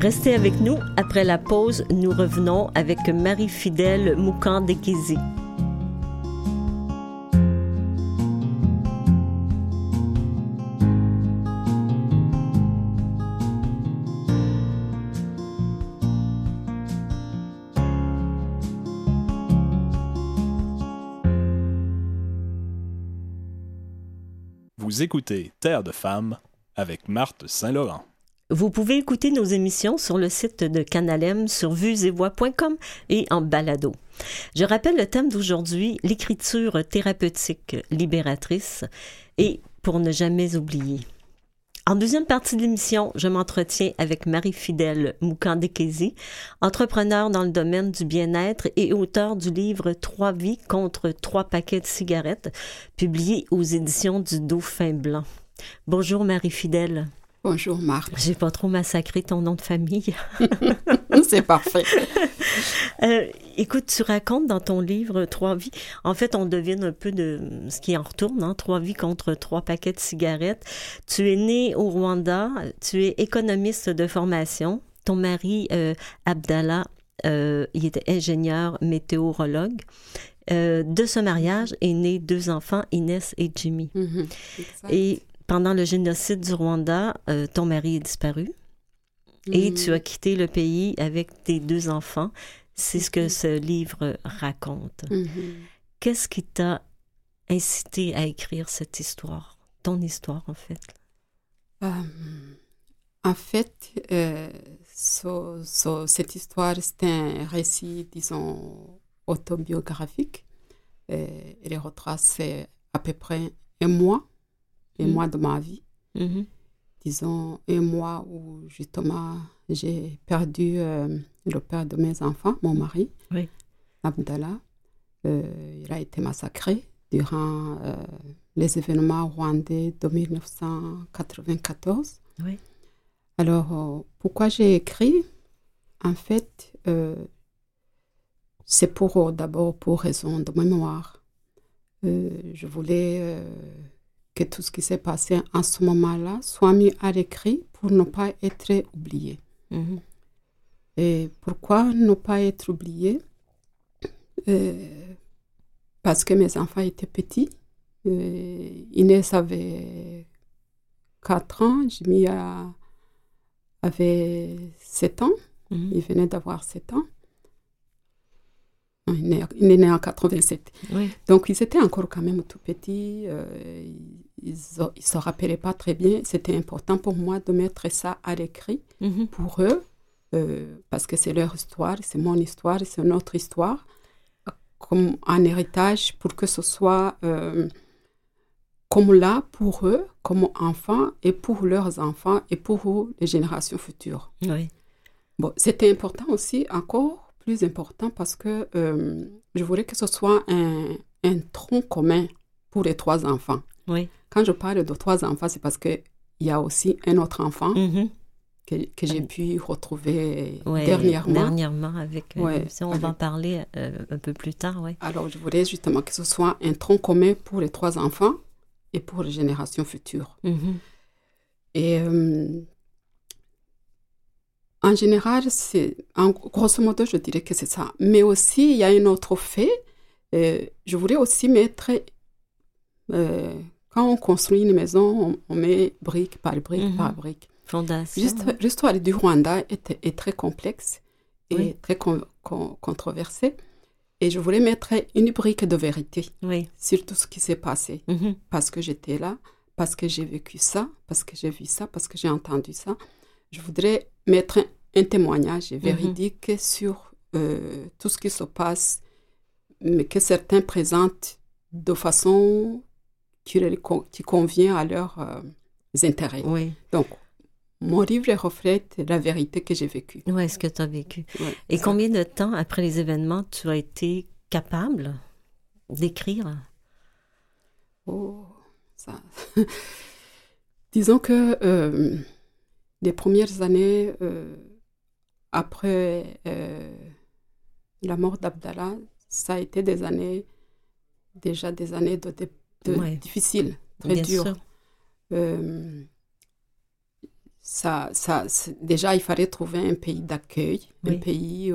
S1: Restez avec nous. Après la pause, nous revenons avec Marie-Fidèle Moukan-Dekizi.
S4: Vous écoutez Terre de femmes avec Marthe Saint-Laurent.
S1: Vous pouvez écouter nos émissions sur le site de Canalem sur vuesetvoix.com et en balado. Je rappelle le thème d'aujourd'hui, l'écriture thérapeutique libératrice et pour ne jamais oublier. En deuxième partie de l'émission, je m'entretiens avec Marie-Fidèle Moukandekezi, entrepreneur dans le domaine du bien-être et auteur du livre Trois vies contre trois paquets de cigarettes, publié aux éditions du Dauphin Blanc. Bonjour Marie-Fidèle.
S5: Bonjour Marc,
S1: J'ai pas trop massacré ton nom de famille.
S5: c'est parfait.
S1: Euh, écoute, tu racontes dans ton livre Trois vies. En fait, on devine un peu de ce qui en retourne, hein? Trois vies contre trois paquets de cigarettes. Tu es né au Rwanda, tu es économiste de formation. Ton mari, euh, Abdallah, euh, il était ingénieur météorologue. De ce mariage est né deux enfants, Inès et Jimmy.
S5: Exact.
S1: Et pendant le génocide du Rwanda, euh, ton mari est disparu. Et tu as quitté le pays avec tes deux enfants. C'est ce que
S5: Mhm.
S1: ce livre raconte.
S5: Mhm.
S1: Qu'est-ce qui t'a incité à écrire cette histoire? Ton histoire, en fait?
S5: Euh, en fait, euh, so- so- cette histoire, c'est un récit, disons, autobiographique. Euh, elle retrace à peu près un mois, un
S1: Mhm.
S5: mois de ma vie.
S1: Mhm.
S5: disons, un mois où justement j'ai perdu euh, le père de mes enfants, mon mari,
S1: Oui.
S5: Abdallah. Euh, il a été massacré durant euh, les événements rwandais de 1994.
S1: Oui.
S5: Alors, pourquoi j'ai écrit? En fait, c'est pour d'abord pour raison de mémoire. Je voulais que tout ce qui s'est passé en ce moment-là soit mis à l'écrit pour ne pas être oublié.
S1: Mhm.
S5: Et pourquoi ne pas être oublié? Euh, Parce que mes enfants étaient petits. Euh, Inès avait 4 ans, Jimmy avait 7 ans.
S1: Mhm.
S5: Il venait d'avoir 7 ans. Il est, né- il est né en 87.
S1: Oui.
S5: Donc, ils étaient encore quand même tout petits. euh, ils ne se rappelaient pas très bien. C'était important pour moi de mettre ça à l'écrit
S1: Mhm.
S5: pour eux, euh, parce que c'est leur histoire, c'est mon histoire, c'est notre histoire, comme un héritage pour que ce soit euh, comme là pour eux, comme enfants, et pour leurs enfants, et pour les générations futures.
S1: Oui.
S5: Bon, c'était important aussi, encore plus important, parce que euh, je voulais que ce soit un, un tronc commun pour les trois enfants.
S1: Oui.
S5: Quand je parle de trois enfants, c'est parce qu'il y a aussi un autre enfant
S1: Mhm.
S5: que, que j'ai pu retrouver
S1: Ouais,
S5: dernièrement.
S1: Dernièrement avec. euh,
S5: Ouais,
S1: ça, on va en parler euh, un peu plus tard, oui.
S5: Alors, je voulais justement que ce soit un tronc commun pour les trois enfants et pour les générations futures.
S1: Mhm.
S5: Et euh, en général, c'est, en grosso modo, je dirais que c'est ça. Mais aussi, il y a un autre fait. euh, je voulais aussi mettre, euh, quand on construit une maison, on, on met brique par brique
S1: Mhm.
S5: par brique.
S1: Fondation.
S5: Juste, l'histoire du Rwanda est, est très complexe et
S1: Oui.
S5: très con- con- controversée. Et je voulais mettre une brique de vérité
S1: Oui.
S5: sur tout ce qui s'est passé.
S1: Mhm.
S5: Parce que j'étais là, parce que j'ai vécu ça, parce que j'ai vu ça, parce que j'ai entendu ça. Je voudrais mettre un, un témoignage véridique sur euh, tout ce qui se passe, mais que certains présentent de façon qui, convient à leurs euh, intérêts.
S1: Oui.
S5: Donc, mon livre reflète la vérité que j'ai vécue.
S1: Oui, ce que tu as vécu.
S5: Ouais,
S1: Et combien de temps après les événements tu as été capable d'écrire?
S5: Oh, ça. Disons que euh, les premières années euh, après euh, la mort d'Abdallah, ça a été des années, déjà des années de, de- de-
S1: Ouais.
S5: difficiles, très
S1: Bien
S5: dures. Euh, ça, ça, déjà, il fallait trouver un pays d'accueil,
S1: Oui.
S5: un pays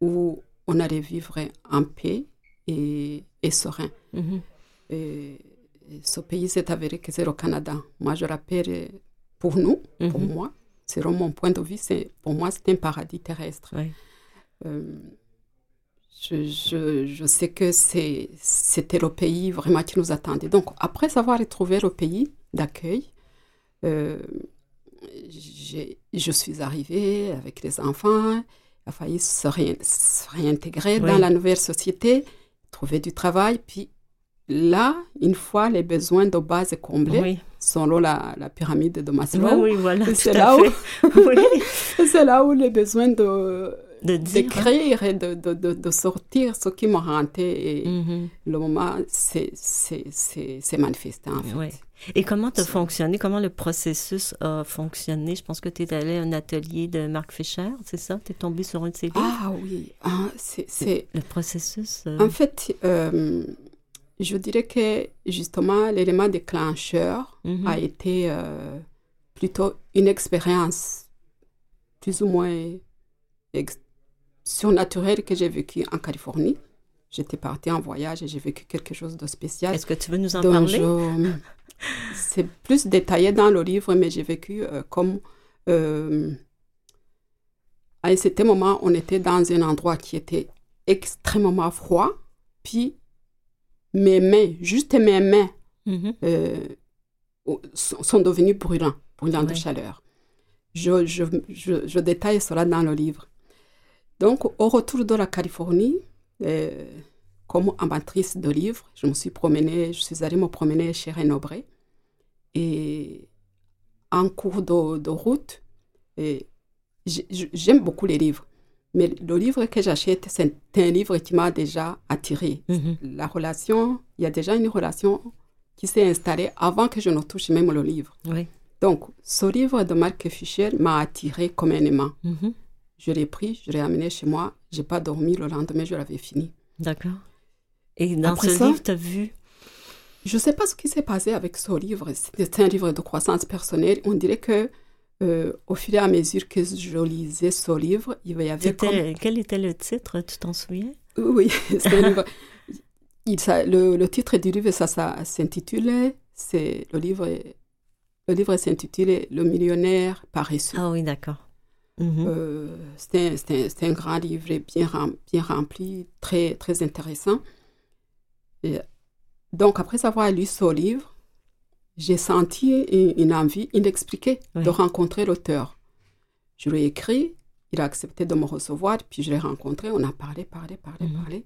S5: où on allait vivre en paix et, et serein.
S1: Mhm.
S5: Et, et ce pays s'est avéré que c'est le Canada. Moi, je rappelle, pour nous, pour
S1: Mhm.
S5: moi, selon mon point de vue, c'est, pour moi, c'est un paradis terrestre.
S1: Oui.
S5: Euh, je, je, je sais que c'était le pays vraiment qui nous attendait. Donc, après avoir trouvé le pays d'accueil, euh, je suis arrivée avec les enfants, il a fallu se, ré- se réintégrer
S1: Oui.
S5: dans la nouvelle société, trouver du travail, puis là, une fois les besoins de base comblés,
S1: Oui.
S5: selon la, la pyramide de
S1: Oui,
S5: Maslow,
S1: oui, voilà.
S5: c'est là
S1: oui.
S5: là où les besoins de, d'écrire et de, de, de, de sortir ce qui m'a hanté. Et
S1: Mhm.
S5: le moment, c'est manifesté en fait.
S1: Et comment tu as fonctionné? Comment le processus a fonctionné? Je pense que tu es allé à un atelier de Marc Fischer, c'est ça? Tu es tombé sur un de ses livres?
S5: Ah oui, ah, c'est...
S1: Le processus. euh,
S5: En fait, euh, je dirais que justement, l'élément déclencheur
S1: mhm.
S5: a été euh, plutôt une expérience plus ou moins surnaturelle que j'ai vécue en Californie. J'étais partie en voyage et j'ai vécu quelque chose de spécial.
S1: Est-ce que tu veux nous en
S5: dont
S1: parler?
S5: je- C'est plus détaillé dans le livre, mais j'ai vécu euh, comme... euh, à un certain moment, on était dans un endroit qui était extrêmement froid, puis mes mains, juste mes mains,
S1: Mhm.
S5: euh, sont sont devenues brûlantes, brûlantes de chaleur. Je, je, je, je détaille cela dans le livre. Donc, au retour de la Californie, euh, comme amatrice de livres, je me suis promenée, je suis allée me promener chez René Aubray. Et en cours de, de route, j'ai- j'aime beaucoup les livres. Mais le livre que j'achète, c'est un livre qui m'a déjà attiré.
S1: Mhm.
S5: La relation, il y a déjà une relation qui s'est installée avant que je ne touche même le livre.
S1: Oui.
S5: Donc, ce livre de Marc Fischer m'a attiré comme un aimant.
S1: Mhm.
S5: Je l'ai pris, je l'ai amené chez moi. J'ai pas dormi le lendemain, je l'avais fini.
S1: D'accord. Et dans
S5: Après
S1: ce
S5: ça-
S1: livre, tu as vu?
S5: Je sais pas ce qui s'est passé avec ce livre. C'était un livre de croissance personnelle. On dirait que euh, au fur et à mesure que je lisais ce livre, il y avait comme...
S1: C'était- Quel était le titre, tu t'en souviens?
S5: Oui, c'est un livre. Il, ça- le, le titre du livre, ça, ça s'intitule, c'est le livre, le livre s'intitule Le millionnaire paresseux.
S1: Ah oui, d'accord.
S5: Euh, c'est un, c'est un- un grand livre bien, rem- bien rempli, très, très intéressant. Et donc, après avoir lu ce livre, j'ai senti une, une envie inexpliquée
S1: Oui.
S5: de rencontrer l'auteur. Je lui ai écrit, il a accepté de me recevoir, puis je l'ai rencontré, on a parlé, parlé, parlé,
S1: Mhm.
S5: parlé.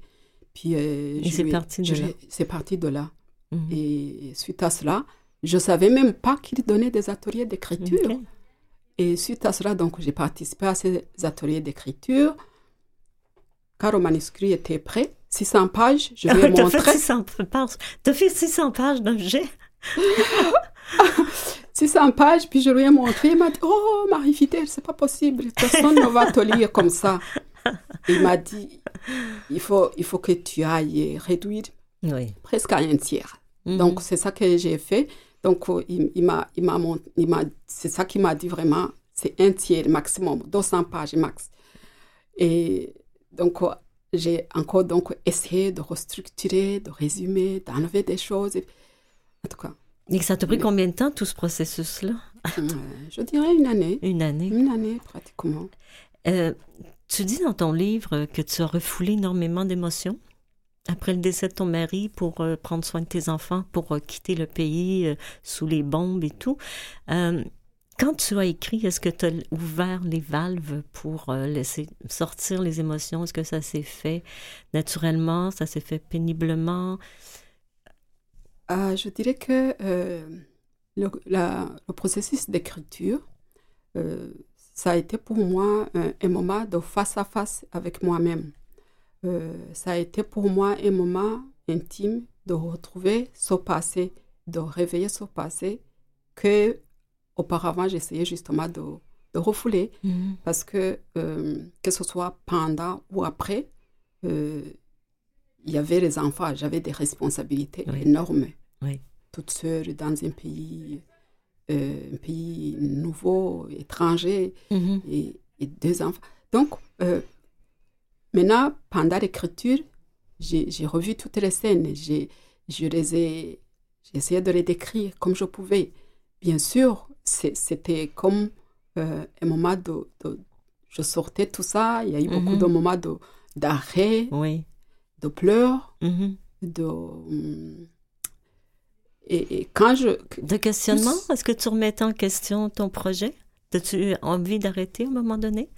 S5: Puis, euh,
S1: Et c'est parti de là.
S5: l'ai- C'est parti de là.
S1: Mhm.
S5: Et suite à cela, je savais même pas qu'il donnait des ateliers d'écriture. Et suite à cela, donc, j'ai participé à ces ateliers d'écriture. Quand le manuscrit était prêt, 600 pages, je lui ai
S1: T'as
S5: montré.
S1: fait 600 pages. T'as fait 600 pages d'un
S5: 600 pages, puis je lui ai montré. Il m'a dit Oh, Marie-Fidèle, c'est pas possible. Personne ne va te lire comme ça. Il m'a dit il faut, il faut que tu ailles réduire
S1: Oui.
S5: presque à un tiers.
S1: Mhm.
S5: Donc, c'est ça que j'ai fait. Donc, euh, il, il m'a, il c'est ça qu'il m'a dit vraiment, c'est un tiers maximum, 200 pages max. Et donc, euh, j'ai encore donc essayé de restructurer, de résumer, d'enlever des choses. Et- Cas,
S1: Et ça t'a pris combien de temps, tout ce processus-là?
S5: euh, je dirais une année.
S1: Une année.
S5: Une année, pratiquement.
S1: Euh, tu dis dans ton livre que tu as refoulé énormément d'émotions après le décès de ton mari pour euh, prendre soin de tes enfants, pour quitter le pays sous les bombes et tout. Quand tu as écrit, est-ce que tu as ouvert les valves pour laisser sortir les émotions? Est-ce que ça s'est fait naturellement? Ça s'est fait péniblement?
S5: Euh, je dirais que euh, le, la- le processus d'écriture, euh, ça a été pour moi un, un moment de face à face avec moi-même. Euh, ça a été pour moi un moment intime de retrouver ce passé, de réveiller ce passé que auparavant j'essayais justement de, de refouler parce que que ce soit pendant ou après, il y avait les enfants, j'avais des responsabilités
S1: Oui.
S5: énormes.
S1: Oui.
S5: Toute seule dans un pays, euh, un pays nouveau, étranger,
S1: Mhm.
S5: et, et deux enfants. Donc, euh, maintenant, pendant l'écriture, j'ai revu toutes les scènes. J'ai essayé de les décrire comme je pouvais. Bien sûr, c'était comme euh, un moment de, de- Je sortais tout ça. Il y a eu beaucoup
S1: Mhm.
S5: de moments de- d'arrêt,
S1: Oui.
S5: de pleurs,
S1: Mhm.
S5: de. hum, Et, et quand je.
S1: De questionnement? Est-ce que tu remettais en question ton projet? As-tu envie d'arrêter à un moment donné?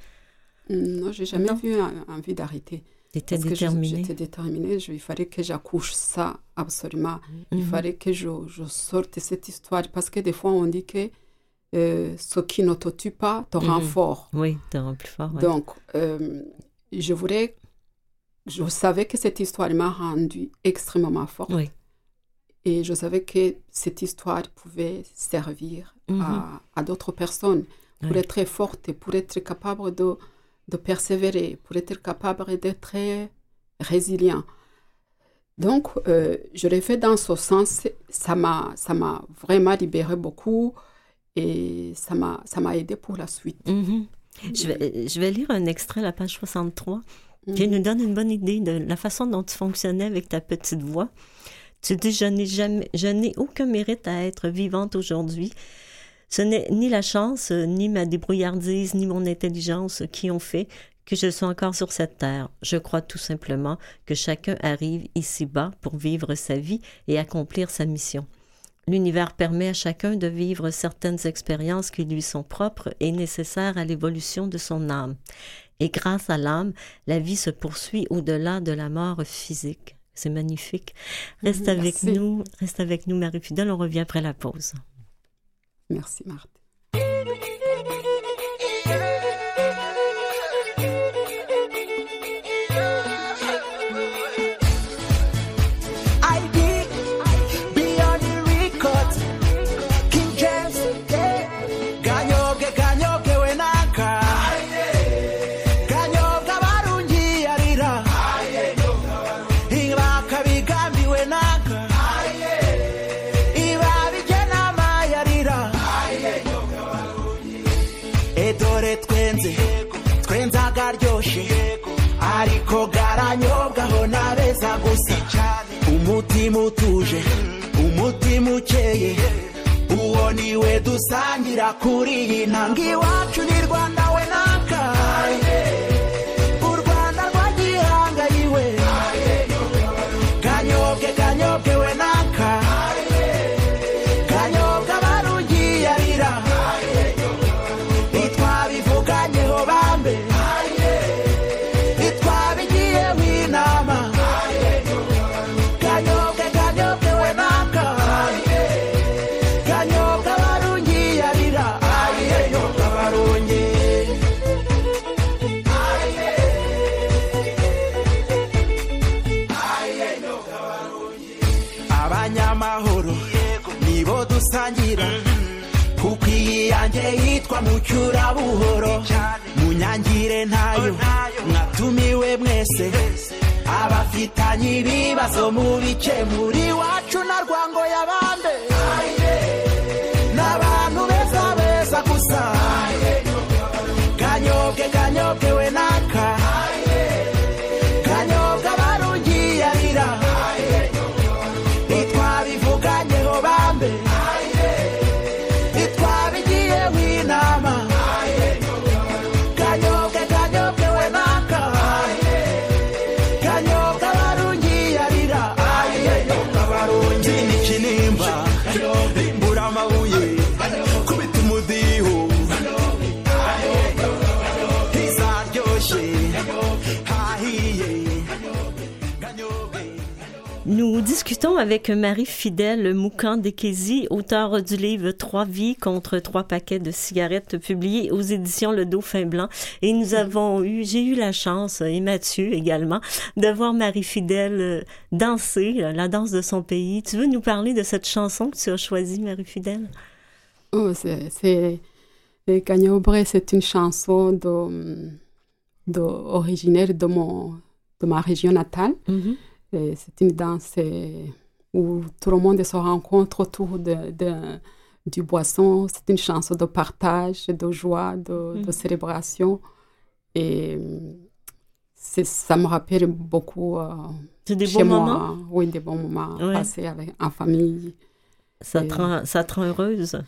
S5: Non, j'ai jamais
S1: Non.
S5: un- envie d'arrêter.
S1: Tu étais
S5: Parce que je-
S1: déterminée.
S5: j'étais déterminée. Je- il fallait que j'accouche ça, absolument. Il
S1: Mhm.
S5: fallait que je, je sorte cette histoire. Parce que des fois, on dit que euh, ce qui ne te tue pas te rend
S1: Mhm.
S5: fort.
S1: Oui, tu rends plus fort. ouais.
S5: Donc, euh, je voulais. Je savais que cette histoire m'a rendue extrêmement forte.
S1: Oui.
S5: Et je savais que cette histoire pouvait servir
S1: Mhm.
S5: à, à d'autres personnes pour
S1: Oui.
S5: être forte, pour être capable de, de persévérer, pour être capable d'être résilient. Donc, euh, je l'ai fait dans ce sens. Ça m'a, ça m'a vraiment libéré beaucoup et ça m'a, ça m'a aidé pour la suite.
S1: Mhm. Je, vais, je vais lire un extrait à la page 63 qui
S5: Mhm.
S1: nous donne une bonne idée de la façon dont tu fonctionnais avec ta petite voix. Je n'ai aucun mérite à être vivante aujourd'hui. Ce n'est ni la chance, ni ma débrouillardise, ni mon intelligence qui ont fait que je suis encore sur cette terre. Je crois tout simplement que chacun arrive ici-bas pour vivre sa vie et accomplir sa mission. L'univers permet à chacun de vivre certaines expériences qui lui sont propres et nécessaires à l'évolution de son âme. Et grâce à l'âme, la vie se poursuit au-delà de la mort physique. C'est magnifique. Reste
S5: Mhm,
S1: avec nous, reste avec nous, Marie-Fidèle. On revient après la pause.
S5: Merci, Marthe.
S6: Umutima utuje umutima ukeye uwo ni we dusangira kuri iyi ntanga iwacu ni rwanda we nakaye yitwa mucyurabuhoro munyangire ntayo mwatumiwe mwese. Abafitanye ibibazo mu bice muri wacu na rwango yabande n'abantu beza beza gusa. Kanyobwe kanyobwe
S1: Nous discutons avec Marie Fidèle Moukan Dekezi, auteure du livre Trois vies contre trois paquets de cigarettes, publié aux éditions Le Dauphin Blanc. Et nous avons eu, j'ai eu la chance, et Mathieu également, de voir Marie Fidèle euh, danser euh, la danse de son pays. Tu veux nous parler de cette chanson que tu as choisie, Marie Fidèle?
S5: Oh, c'est, Cagnobre, c'est une chanson de, de, originaire de, mon, de ma région natale.
S1: Mhm.
S5: Et c'est une danse où tout le monde se rencontre autour de, de- du boisson. C'est une chanson de partage, de joie, de, de
S1: Mhm.
S5: célébration. Et ça me rappelle beaucoup euh,
S1: C'est des
S5: chez
S1: beaux
S5: moi.
S1: moments?
S5: Oui, des bons moments
S1: Ouais.
S5: passés avec, en famille.
S1: Ça
S5: Et-
S1: te rend, ça te rend heureuse?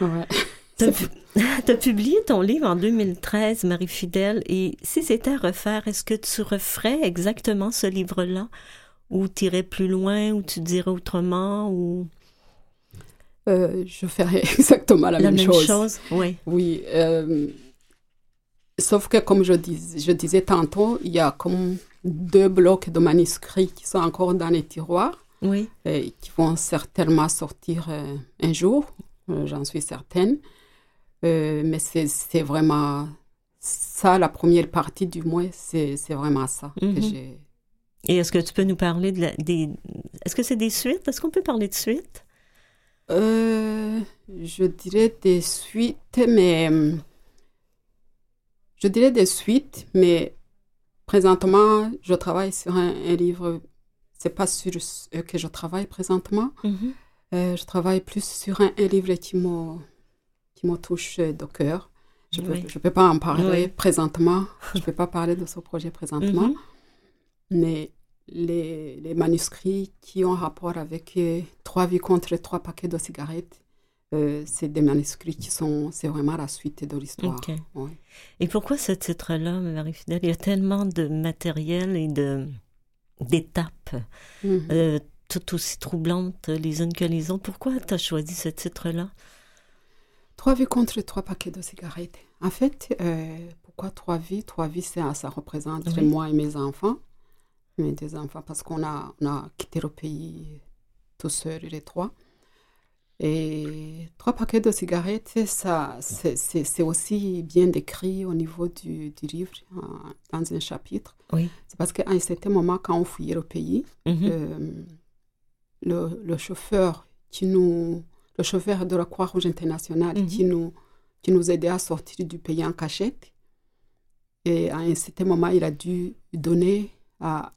S5: Ouais.
S1: Tu as publié ton livre en 2013, Marie Fidèle, et si c'était à refaire, est-ce que tu referais exactement ce livre-là? Ou tu irais plus loin, ou tu dirais autrement, ou
S5: Euh, je ferais exactement la,
S1: la
S5: même,
S1: même
S5: chose.
S1: chose? Oui.
S5: Oui. euh, sauf que, comme je, dis, je disais tantôt, il y a comme deux blocs de manuscrits qui sont encore dans les tiroirs
S1: Oui.
S5: et qui vont certainement sortir euh, un jour, j'en suis certaine. Mais c'est vraiment ça, la première partie du moins, c'est vraiment ça
S1: Mhm.
S5: que j'ai.
S1: Et est-ce que tu peux nous parler de la, des... Est-ce que c'est des suites? Est-ce qu'on peut parler de suites?
S5: Euh, je dirais des suites, mais euh, je dirais des suites, mais présentement, je travaille sur un, un livre. C'est pas sur ce que je travaille présentement.
S1: Mhm.
S5: Euh, je travaille plus sur un, un livre qui me qui me touche de cœur. Je
S1: Oui.
S5: je peux pas en parler
S1: Oui.
S5: présentement. Je peux pas parler de ce projet présentement.
S1: Mhm.
S5: Mais les, les manuscrits qui ont rapport avec euh, trois vies contre trois paquets de cigarettes, euh, c'est des manuscrits qui sont, c'est vraiment la suite de l'histoire. Ouais.
S1: Et pourquoi ce titre-là, Marie Fidèle? Il y a tellement de matériel et de d'étapes, euh, tout aussi troublantes les unes que les autres. Pourquoi tu as choisi ce titre-là?
S5: Trois vies contre trois paquets de cigarettes. En fait, euh, pourquoi trois vies? Trois vies, ça, ça représente
S1: Oui.
S5: moi et mes enfants, mes deux enfants, parce qu'on a, on a quitté le pays tous seuls, les trois. Et trois paquets de cigarettes, ça, c'est aussi bien décrit au niveau du, du livre, dans un chapitre.
S1: Oui.
S5: C'est parce qu'à un certain moment, quand on fouillait le pays,
S1: Mhm.
S5: euh, le, le chauffeur qui nous, le chauffeur de la Croix-Rouge internationale
S1: Mhm.
S5: qui nous, qui nous aidait à sortir du pays en cachette. Et à un certain moment, il a dû donner, à,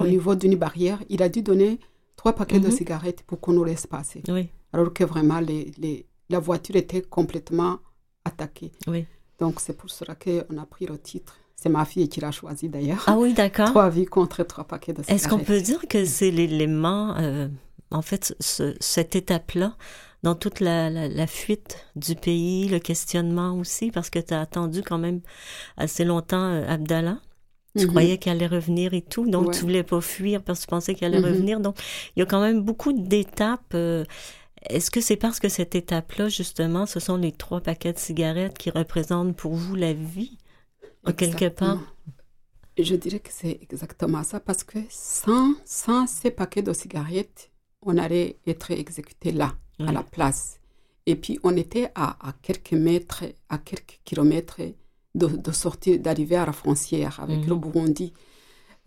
S5: au
S1: Oui.
S5: niveau d'une barrière, il a dû donner trois paquets de
S1: Mhm.
S5: cigarettes pour qu'on nous laisse passer.
S1: Oui,
S5: Alors que vraiment, les, les- la voiture était complètement attaquée.
S1: oui.
S5: Donc, c'est pour cela qu'on a pris le titre. C'est ma fille qui l'a choisi d'ailleurs.
S1: Ah oui, d'accord.
S5: Trois vies contre trois paquets de cigarettes.
S1: Est-ce qu'on peut dire que c'est l'élément, euh, en fait, ce- cette étape-là, dans toute la, la, la fuite du pays, le questionnement aussi, parce que tu as attendu quand même assez longtemps euh, Abdallah? Tu
S5: Mhm.
S1: croyais qu'elle allait revenir et tout, donc
S5: Ouais.
S1: tu voulais pas fuir parce que tu pensais qu'elle allait
S5: Mhm.
S1: revenir. Donc, il y a quand même beaucoup d'étapes. euh, Est-ce que c'est parce que cette étape-là, justement, ce sont les trois paquets de cigarettes qui représentent pour vous la vie, en quelque part?
S5: Je dirais que c'est exactement ça parce que sans, sans ces paquets de cigarettes, on allait être exécuté là,
S1: Ouais.
S5: à la place. Et puis on était à, à quelques mètres, à quelques kilomètres de, de sortir, d'arriver à la frontière avec
S1: Mhm.
S5: le Burundi.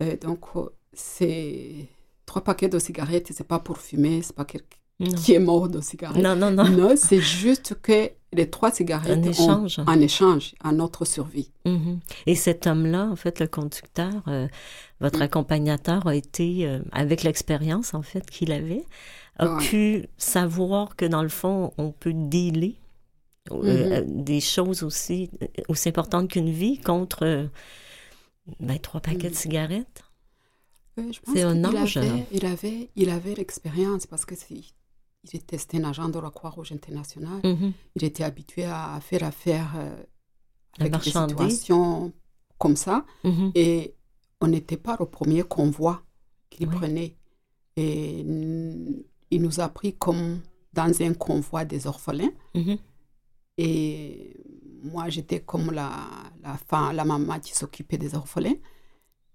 S5: Euh, donc euh, c'est trois paquets de cigarettes, c'est pas pour fumer, c'est pas quelqu'un qui est mort de cigarettes.
S1: Non, non, non.
S5: Non, c'est juste que les trois cigarettes ont-
S1: échange.
S5: en échange à notre survie.
S1: Mhm. Et cet homme-là, en fait, le conducteur, euh, votre
S5: Mm.
S1: accompagnateur a été, euh, avec l'expérience, en fait, qu'il avait, a
S5: Ouais.
S1: pu savoir que, dans le fond, on peut dealer euh,
S5: Mhm.
S1: euh, des choses aussi, euh, aussi importantes qu'une vie contre ben, trois paquets de
S5: Mhm.
S1: cigarettes? C'est un ange,
S5: avait-. Il avait, il avait l'expérience parce que il était un agent de la Croix-Rouge internationale.
S1: Mhm.
S5: Il était habitué à faire affaire euh, avec des situations comme ça. Et on n'était pas le premier convoi qu'il prenait. Et il nous a pris comme dans un convoi des orphelins. Et moi, j'étais comme la, la, femme, la maman qui s'occupait des orphelins.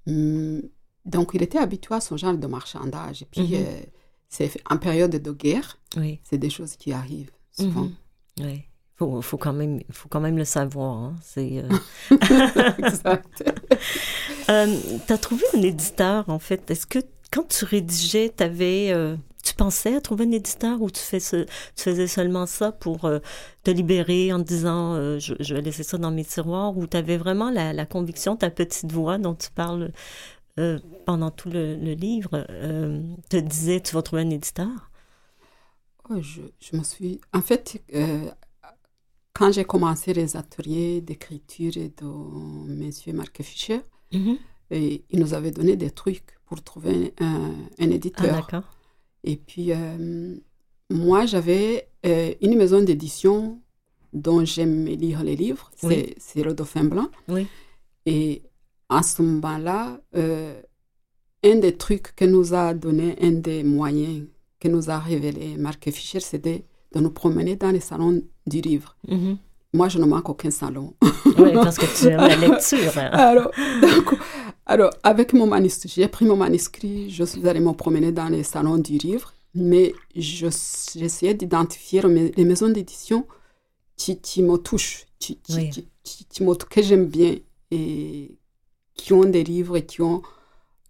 S5: Hum, Donc, il était habitué à ce genre de marchandage. Et puis,
S1: Mhm.
S5: euh, c'est en période de guerre,
S1: Oui.
S5: c'est des choses qui arrivent souvent.
S1: Mhm. Oui. Faut, faut quand même, faut quand même le savoir. hein. C'est. euh,
S5: exact.
S1: Euh, tu as trouvé un éditeur, en fait? Est-ce que quand tu rédigeais, t'avais, euh, tu pensais à trouver un éditeur ou tu, fais ce- tu faisais seulement ça pour euh, te libérer en te disant euh, je, je vais laisser ça dans mes tiroirs ou tu avais vraiment la, la conviction, ta petite voix dont tu parles euh, pendant tout le, le livre, te disait tu vas trouver un éditeur?
S5: Oh, je, je me suis... En fait, quand j'ai commencé les ateliers d'écriture de M. Marc Fischer,
S1: Mhm.
S5: et il nous avait donné des trucs pour trouver un, un
S1: Ah,
S5: éditeur.
S1: d'accord.
S5: Et puis, euh, moi, j'avais euh, une maison d'édition dont j'aime lire les livres. C'est
S1: Oui.
S5: c'est Le Dauphin Blanc.
S1: Oui.
S5: Et à ce moment-là, euh, un des trucs que nous a donné, un des moyens que nous a révélé Marc Fischer, c'était de nous promener dans les salons du livre.
S1: Mhm.
S5: Moi, je ne manque aucun salon.
S1: Oui, parce que tu aimes la lecture. hein.
S5: alors, donc, alors, avec mon manuscrit, j'ai pris mon manuscrit, je suis allée me promener dans les salons du livre, mais je- j'essayais d'identifier les maisons d'édition qui, qui me touchent, qui, qui,
S1: Oui.
S5: qui- qui- me- que j'aime bien et qui ont des livres et qui ont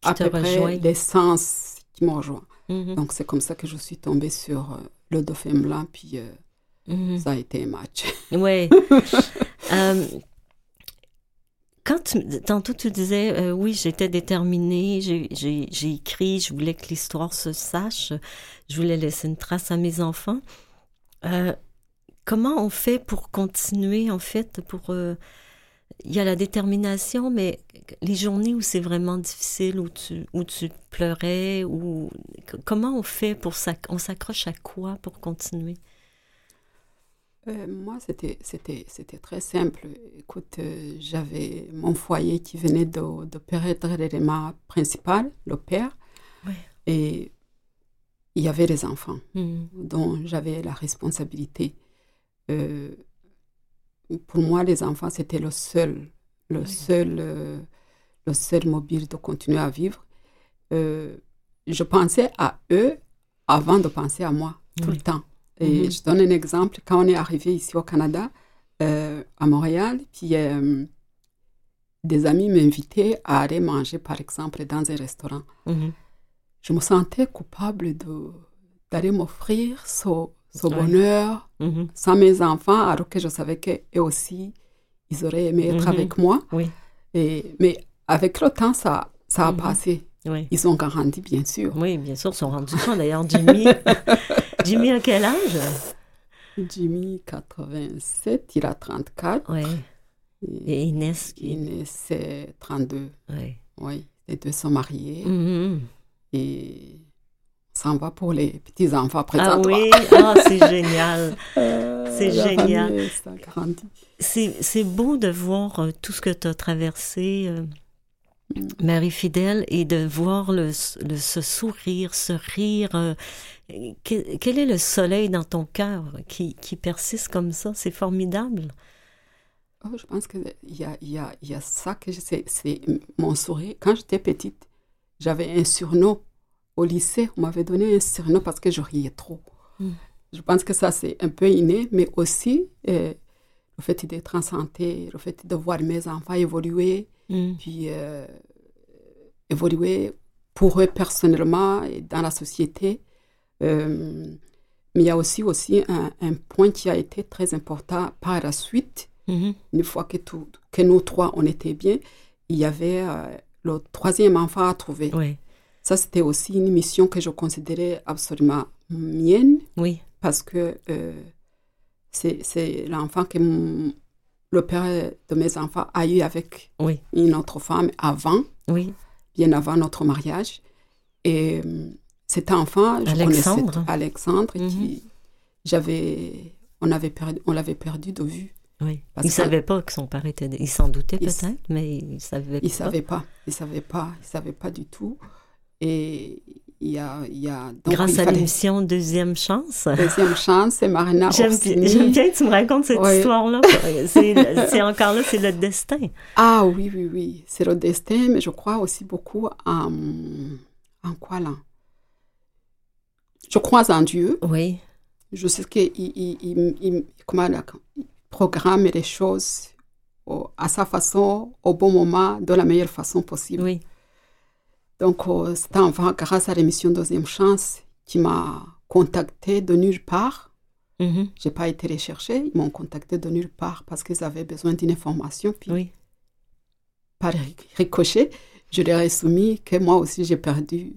S5: à peu près l'essence qui me rejoint.
S1: Mhm.
S5: Donc, c'est comme ça que je suis tombée sur euh, le Dauphin Blanc, puis euh,
S1: Mhm.
S5: ça a été un match.
S1: Oui. Euh, quand tantôt tu disais, euh, oui, j'étais déterminée, j'ai- écrit, je voulais que l'histoire se sache, je voulais laisser une trace à mes enfants. Euh, comment on fait pour continuer, en fait, pour... euh, il y a la détermination, mais les journées où c'est vraiment difficile, où tu, pleurais, ou comment on fait pour s'ac- on s'accroche à quoi pour continuer?
S5: Euh, moi, c'était, c'était, c'était très simple. Écoute, euh, j'avais mon foyer qui venait de, de perdre l'élément principal, le père.
S1: Ouais.
S5: Et il y avait les enfants
S1: Hmm.
S5: dont j'avais la responsabilité. Euh, pour moi, les enfants, c'était le seul, le seul, le seul mobile de continuer à vivre. Je pensais à eux avant de penser à moi, tout
S1: Oui.
S5: le temps. Et
S1: Mhm.
S5: je donne un exemple. Quand on est arrivé ici au Canada, euh, à Montréal, puis euh, des amis m'invitaient à aller manger, par exemple, dans un restaurant.
S1: Mhm.
S5: Je me sentais coupable d'aller m'offrir ce, ce
S1: Ouais.
S5: bonheur
S1: Mhm.
S5: sans mes enfants, alors que je savais qu'eux aussi, ils auraient aimé être avec moi.
S1: Oui.
S5: Et, mais avec le temps, ça, ça a passé.
S1: Oui.
S5: Ils ont grandi, bien sûr.
S1: Oui, bien sûr, ils sont rendus compte. D'ailleurs, Jimmy, Jimmy a quel âge?
S5: Jimmy, 87, il a 34.
S1: Oui. Et Inès qui...
S5: Inès, c'est 32.
S1: Ouais.
S5: Oui, les deux sont mariés.
S1: Mhm.
S5: Et on s'en va pour les petits-enfants
S1: Ah
S5: présentement.
S1: oui, ah, c'est génial.
S5: Euh,
S1: c'est génial. C'est beau de voir euh, tout ce que tu as traversé, euh, Marie Fidèle, et de voir le, le- ce sourire, ce rire. euh, quel est le soleil dans ton cœur qui, qui persiste comme ça? C'est formidable.
S5: Oh, je pense qu'il y a, il y, a, il y a ça que je sais, c'est mon sourire. Quand j'étais petite, j'avais un surnom au lycée. On m'avait donné un surnom parce que je riais trop.
S1: Mm.
S5: Je pense que ça, c'est un peu inné, mais aussi euh, le fait d'être en santé, le fait de voir mes enfants évoluer,
S1: Mm.
S5: puis euh, évoluer pour eux personnellement et dans la société. Euh, mais il y a aussi, aussi un, un point qui a été très important par la suite
S1: Mhm.
S5: une fois que, tout, que nous trois, on était bien, il y avait euh, le troisième enfant à trouver.
S1: Oui,
S5: Ça, c'était aussi une mission que je considérais absolument mienne
S1: oui,
S5: parce que euh, c'est c'est l'enfant que le père de mes enfants a eu avec
S1: oui,
S5: une autre femme avant,
S1: oui.
S5: bien avant notre mariage. Et euh, cet enfant, je
S1: Alexandre.
S5: connaissais Alexandre,
S1: Mhm.
S5: qui j'avais, on avait perdu, on l'avait perdu de vue.
S1: oui.
S5: Parce
S1: il
S5: que-
S1: savait pas que son père était... Il s'en doutait peut-être, mais il savait
S5: Il
S1: pas.
S5: savait pas, il savait pas, il savait pas du tout. Et il y a, il y a donc
S1: Grâce
S5: il
S1: à l'émission Deuxième Chance.
S5: deuxième chance, c'est Marina
S1: J'aime bien, j'aime bien que tu me racontes cette
S5: Oui.
S1: histoire-là. C'est c'est encore là, c'est le destin.
S5: Ah oui, oui, oui, c'est le destin, mais je crois aussi beaucoup en, en quoi là? Je crois en Dieu.
S1: Oui,
S5: Je sais qu'il il, il, il- il- comment là, il programme les choses au- à sa façon, au bon moment, de la meilleure façon possible.
S1: oui.
S5: Donc, euh, c'est enfin grâce à l'émission Deuxième Chance qui m'a contacté de nulle part.
S1: Mhm.
S5: J'ai pas été les chercher, ils m'ont contacté de nulle part parce qu'ils avaient besoin d'une information. Puis,
S1: Oui,
S5: par ricochet, je leur ai soumis que moi aussi j'ai perdu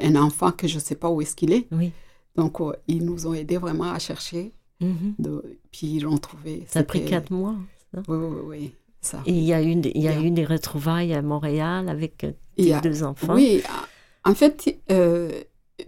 S5: un enfant que je sais pas où est-ce qu'il est.
S1: oui.
S5: Donc, euh, ils nous ont aidés vraiment à chercher.
S1: Mhm.
S5: De... Puis, ils l'ont trouvé.
S1: Ça a pris quatre mois.
S5: Oui, oui, oui. Ça.
S1: Et il y a eu, il y a eu des retrouvailles à Montréal avec euh, tes
S5: a-
S1: deux enfants?
S5: Oui, en fait, euh,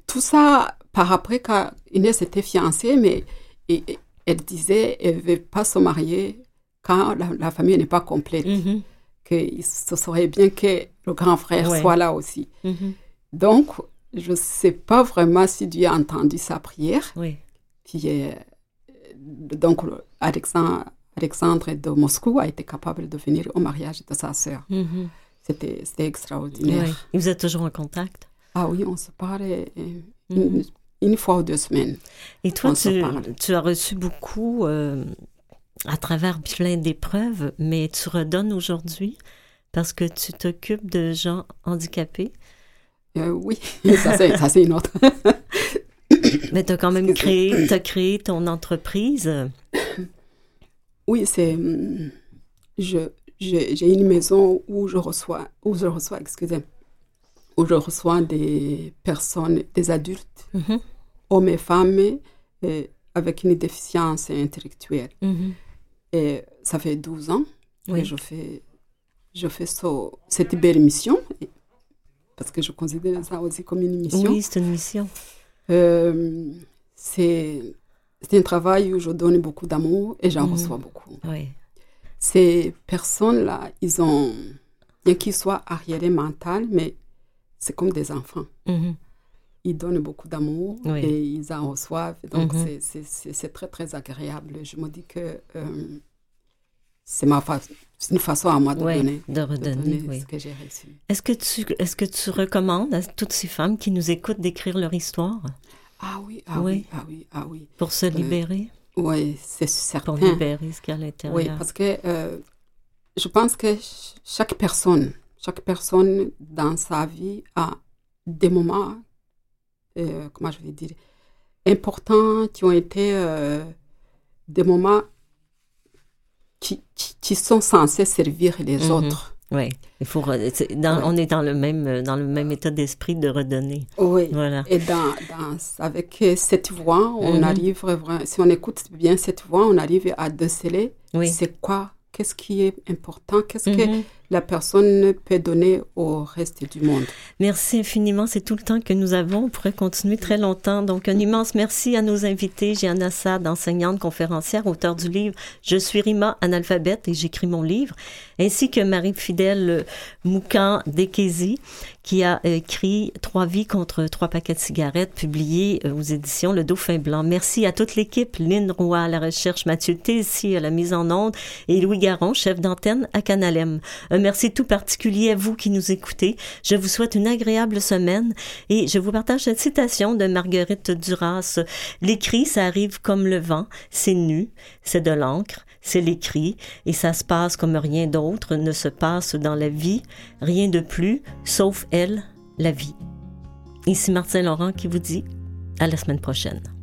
S5: tout ça, par après, quand Inès était fiancée, mais et- et- elle disait elle ne veut pas se marier quand la, la famille n'est pas complète.
S1: Mhm.
S5: Que ce serait bien que le grand frère
S1: Ouais.
S5: soit là aussi.
S1: Mhm.
S5: Donc, je ne sais pas vraiment si Dieu a entendu sa prière.
S1: Oui,
S5: Qui est, donc, Alexandre, Alexandre de Moscou a été capable de venir au mariage de sa sœur.
S1: Mhm.
S5: C'était c'était extraordinaire.
S1: Oui. Vous êtes toujours en contact?
S5: Ah oui, on se parle euh,
S1: Mhm.
S5: une, une fois ou deux semaines.
S1: Et toi, tu as reçu beaucoup euh, à travers plein d'épreuves, mais tu redonnes aujourd'hui parce que tu t'occupes de gens handicapés.
S5: Euh, oui, ça c'est une autre.
S1: Mais tu as quand même créé, t'as créé ton entreprise.
S5: Oui, c'est hum, je j'ai une maison où je reçois où je reçois excusez où je reçois des personnes des adultes
S1: Mhm,
S5: hommes et femmes avec une déficience intellectuelle.
S1: mhm.
S5: Et ça fait 12 ans
S1: Oui.
S5: que je fais je fais ce- cette belle mission et- parce que je considère ça aussi comme une mission.
S1: Oui, c'est une mission.
S5: Euh, c'est un travail où je donne beaucoup d'amour et j'en
S1: Mhm.
S5: reçois beaucoup.
S1: Oui.
S5: Ces personnes-là, ils ont, bien qu'ils soient arriérés mental, mais c'est comme des enfants.
S1: Mhm.
S5: Ils donnent beaucoup d'amour
S1: Oui.
S5: et ils en reçoivent. Donc, c'est c'est très, très agréable. Je me dis que euh, c'est ma fa- c'est une façon à moi de
S1: Oui,
S5: donner,
S1: de redonner, oui.
S5: ce que j'ai reçu.
S1: Est-ce que, tu, est-ce que tu recommandes à toutes ces femmes qui nous écoutent d'écrire leur histoire?
S5: Ah oui, ah
S1: Oui.
S5: oui, ah oui, ah oui.
S1: pour se libérer,
S5: Oui, c'est
S1: pour
S5: certain.
S1: libérer ce qu'il y a à l'intérieur?
S5: Oui, parce que euh, je pense que ch- chaque personne, chaque personne dans sa vie a des moments, euh, comment je vais dire, importants qui ont été euh, des moments qui, qui, qui sont censés servir les
S1: Mhm.
S5: autres.
S1: Oui, il faut. c'est- dans-. On est dans le même euh, dans le même état d'esprit de redonner.
S5: Oui.
S1: Voilà.
S5: Et dans, dans, avec cette voix, on
S1: Mhm.
S5: arrive vraiment, si on écoute bien cette voix, on arrive à déceler
S1: Oui.
S5: c'est quoi qu'est-ce qui est important, qu'est-ce que
S1: Mhm.
S5: La personne peut donner au reste du monde.
S1: Merci infiniment. C'est tout le temps que nous avons. On pourrait continuer très longtemps. Donc, un immense merci à nos invités. Jeanne Assad, enseignante, conférencière, auteur du livre Je suis Rima, analphabète et j'écris mon livre, ainsi que Marie-Fidèle Moukan Dekezi, qui a écrit Trois vies contre trois paquets de cigarettes, publié euh, aux éditions Le Dauphin Blanc. Merci à toute l'équipe, Lynn Roy à la recherche, Mathieu Tessier à la mise en onde et Louis Garon, chef d'antenne à Canalem. Un merci tout particulier à vous qui nous écoutez. Je vous souhaite une agréable semaine et je vous partage cette citation de Marguerite Duras. L'écrit, ça arrive comme le vent, c'est nu, c'est de l'encre, c'est l'écrit et ça se passe comme rien d'autre ne se passe dans la vie, rien de plus, sauf elle, la vie. Ici Martin Laurent qui vous dit à la semaine prochaine.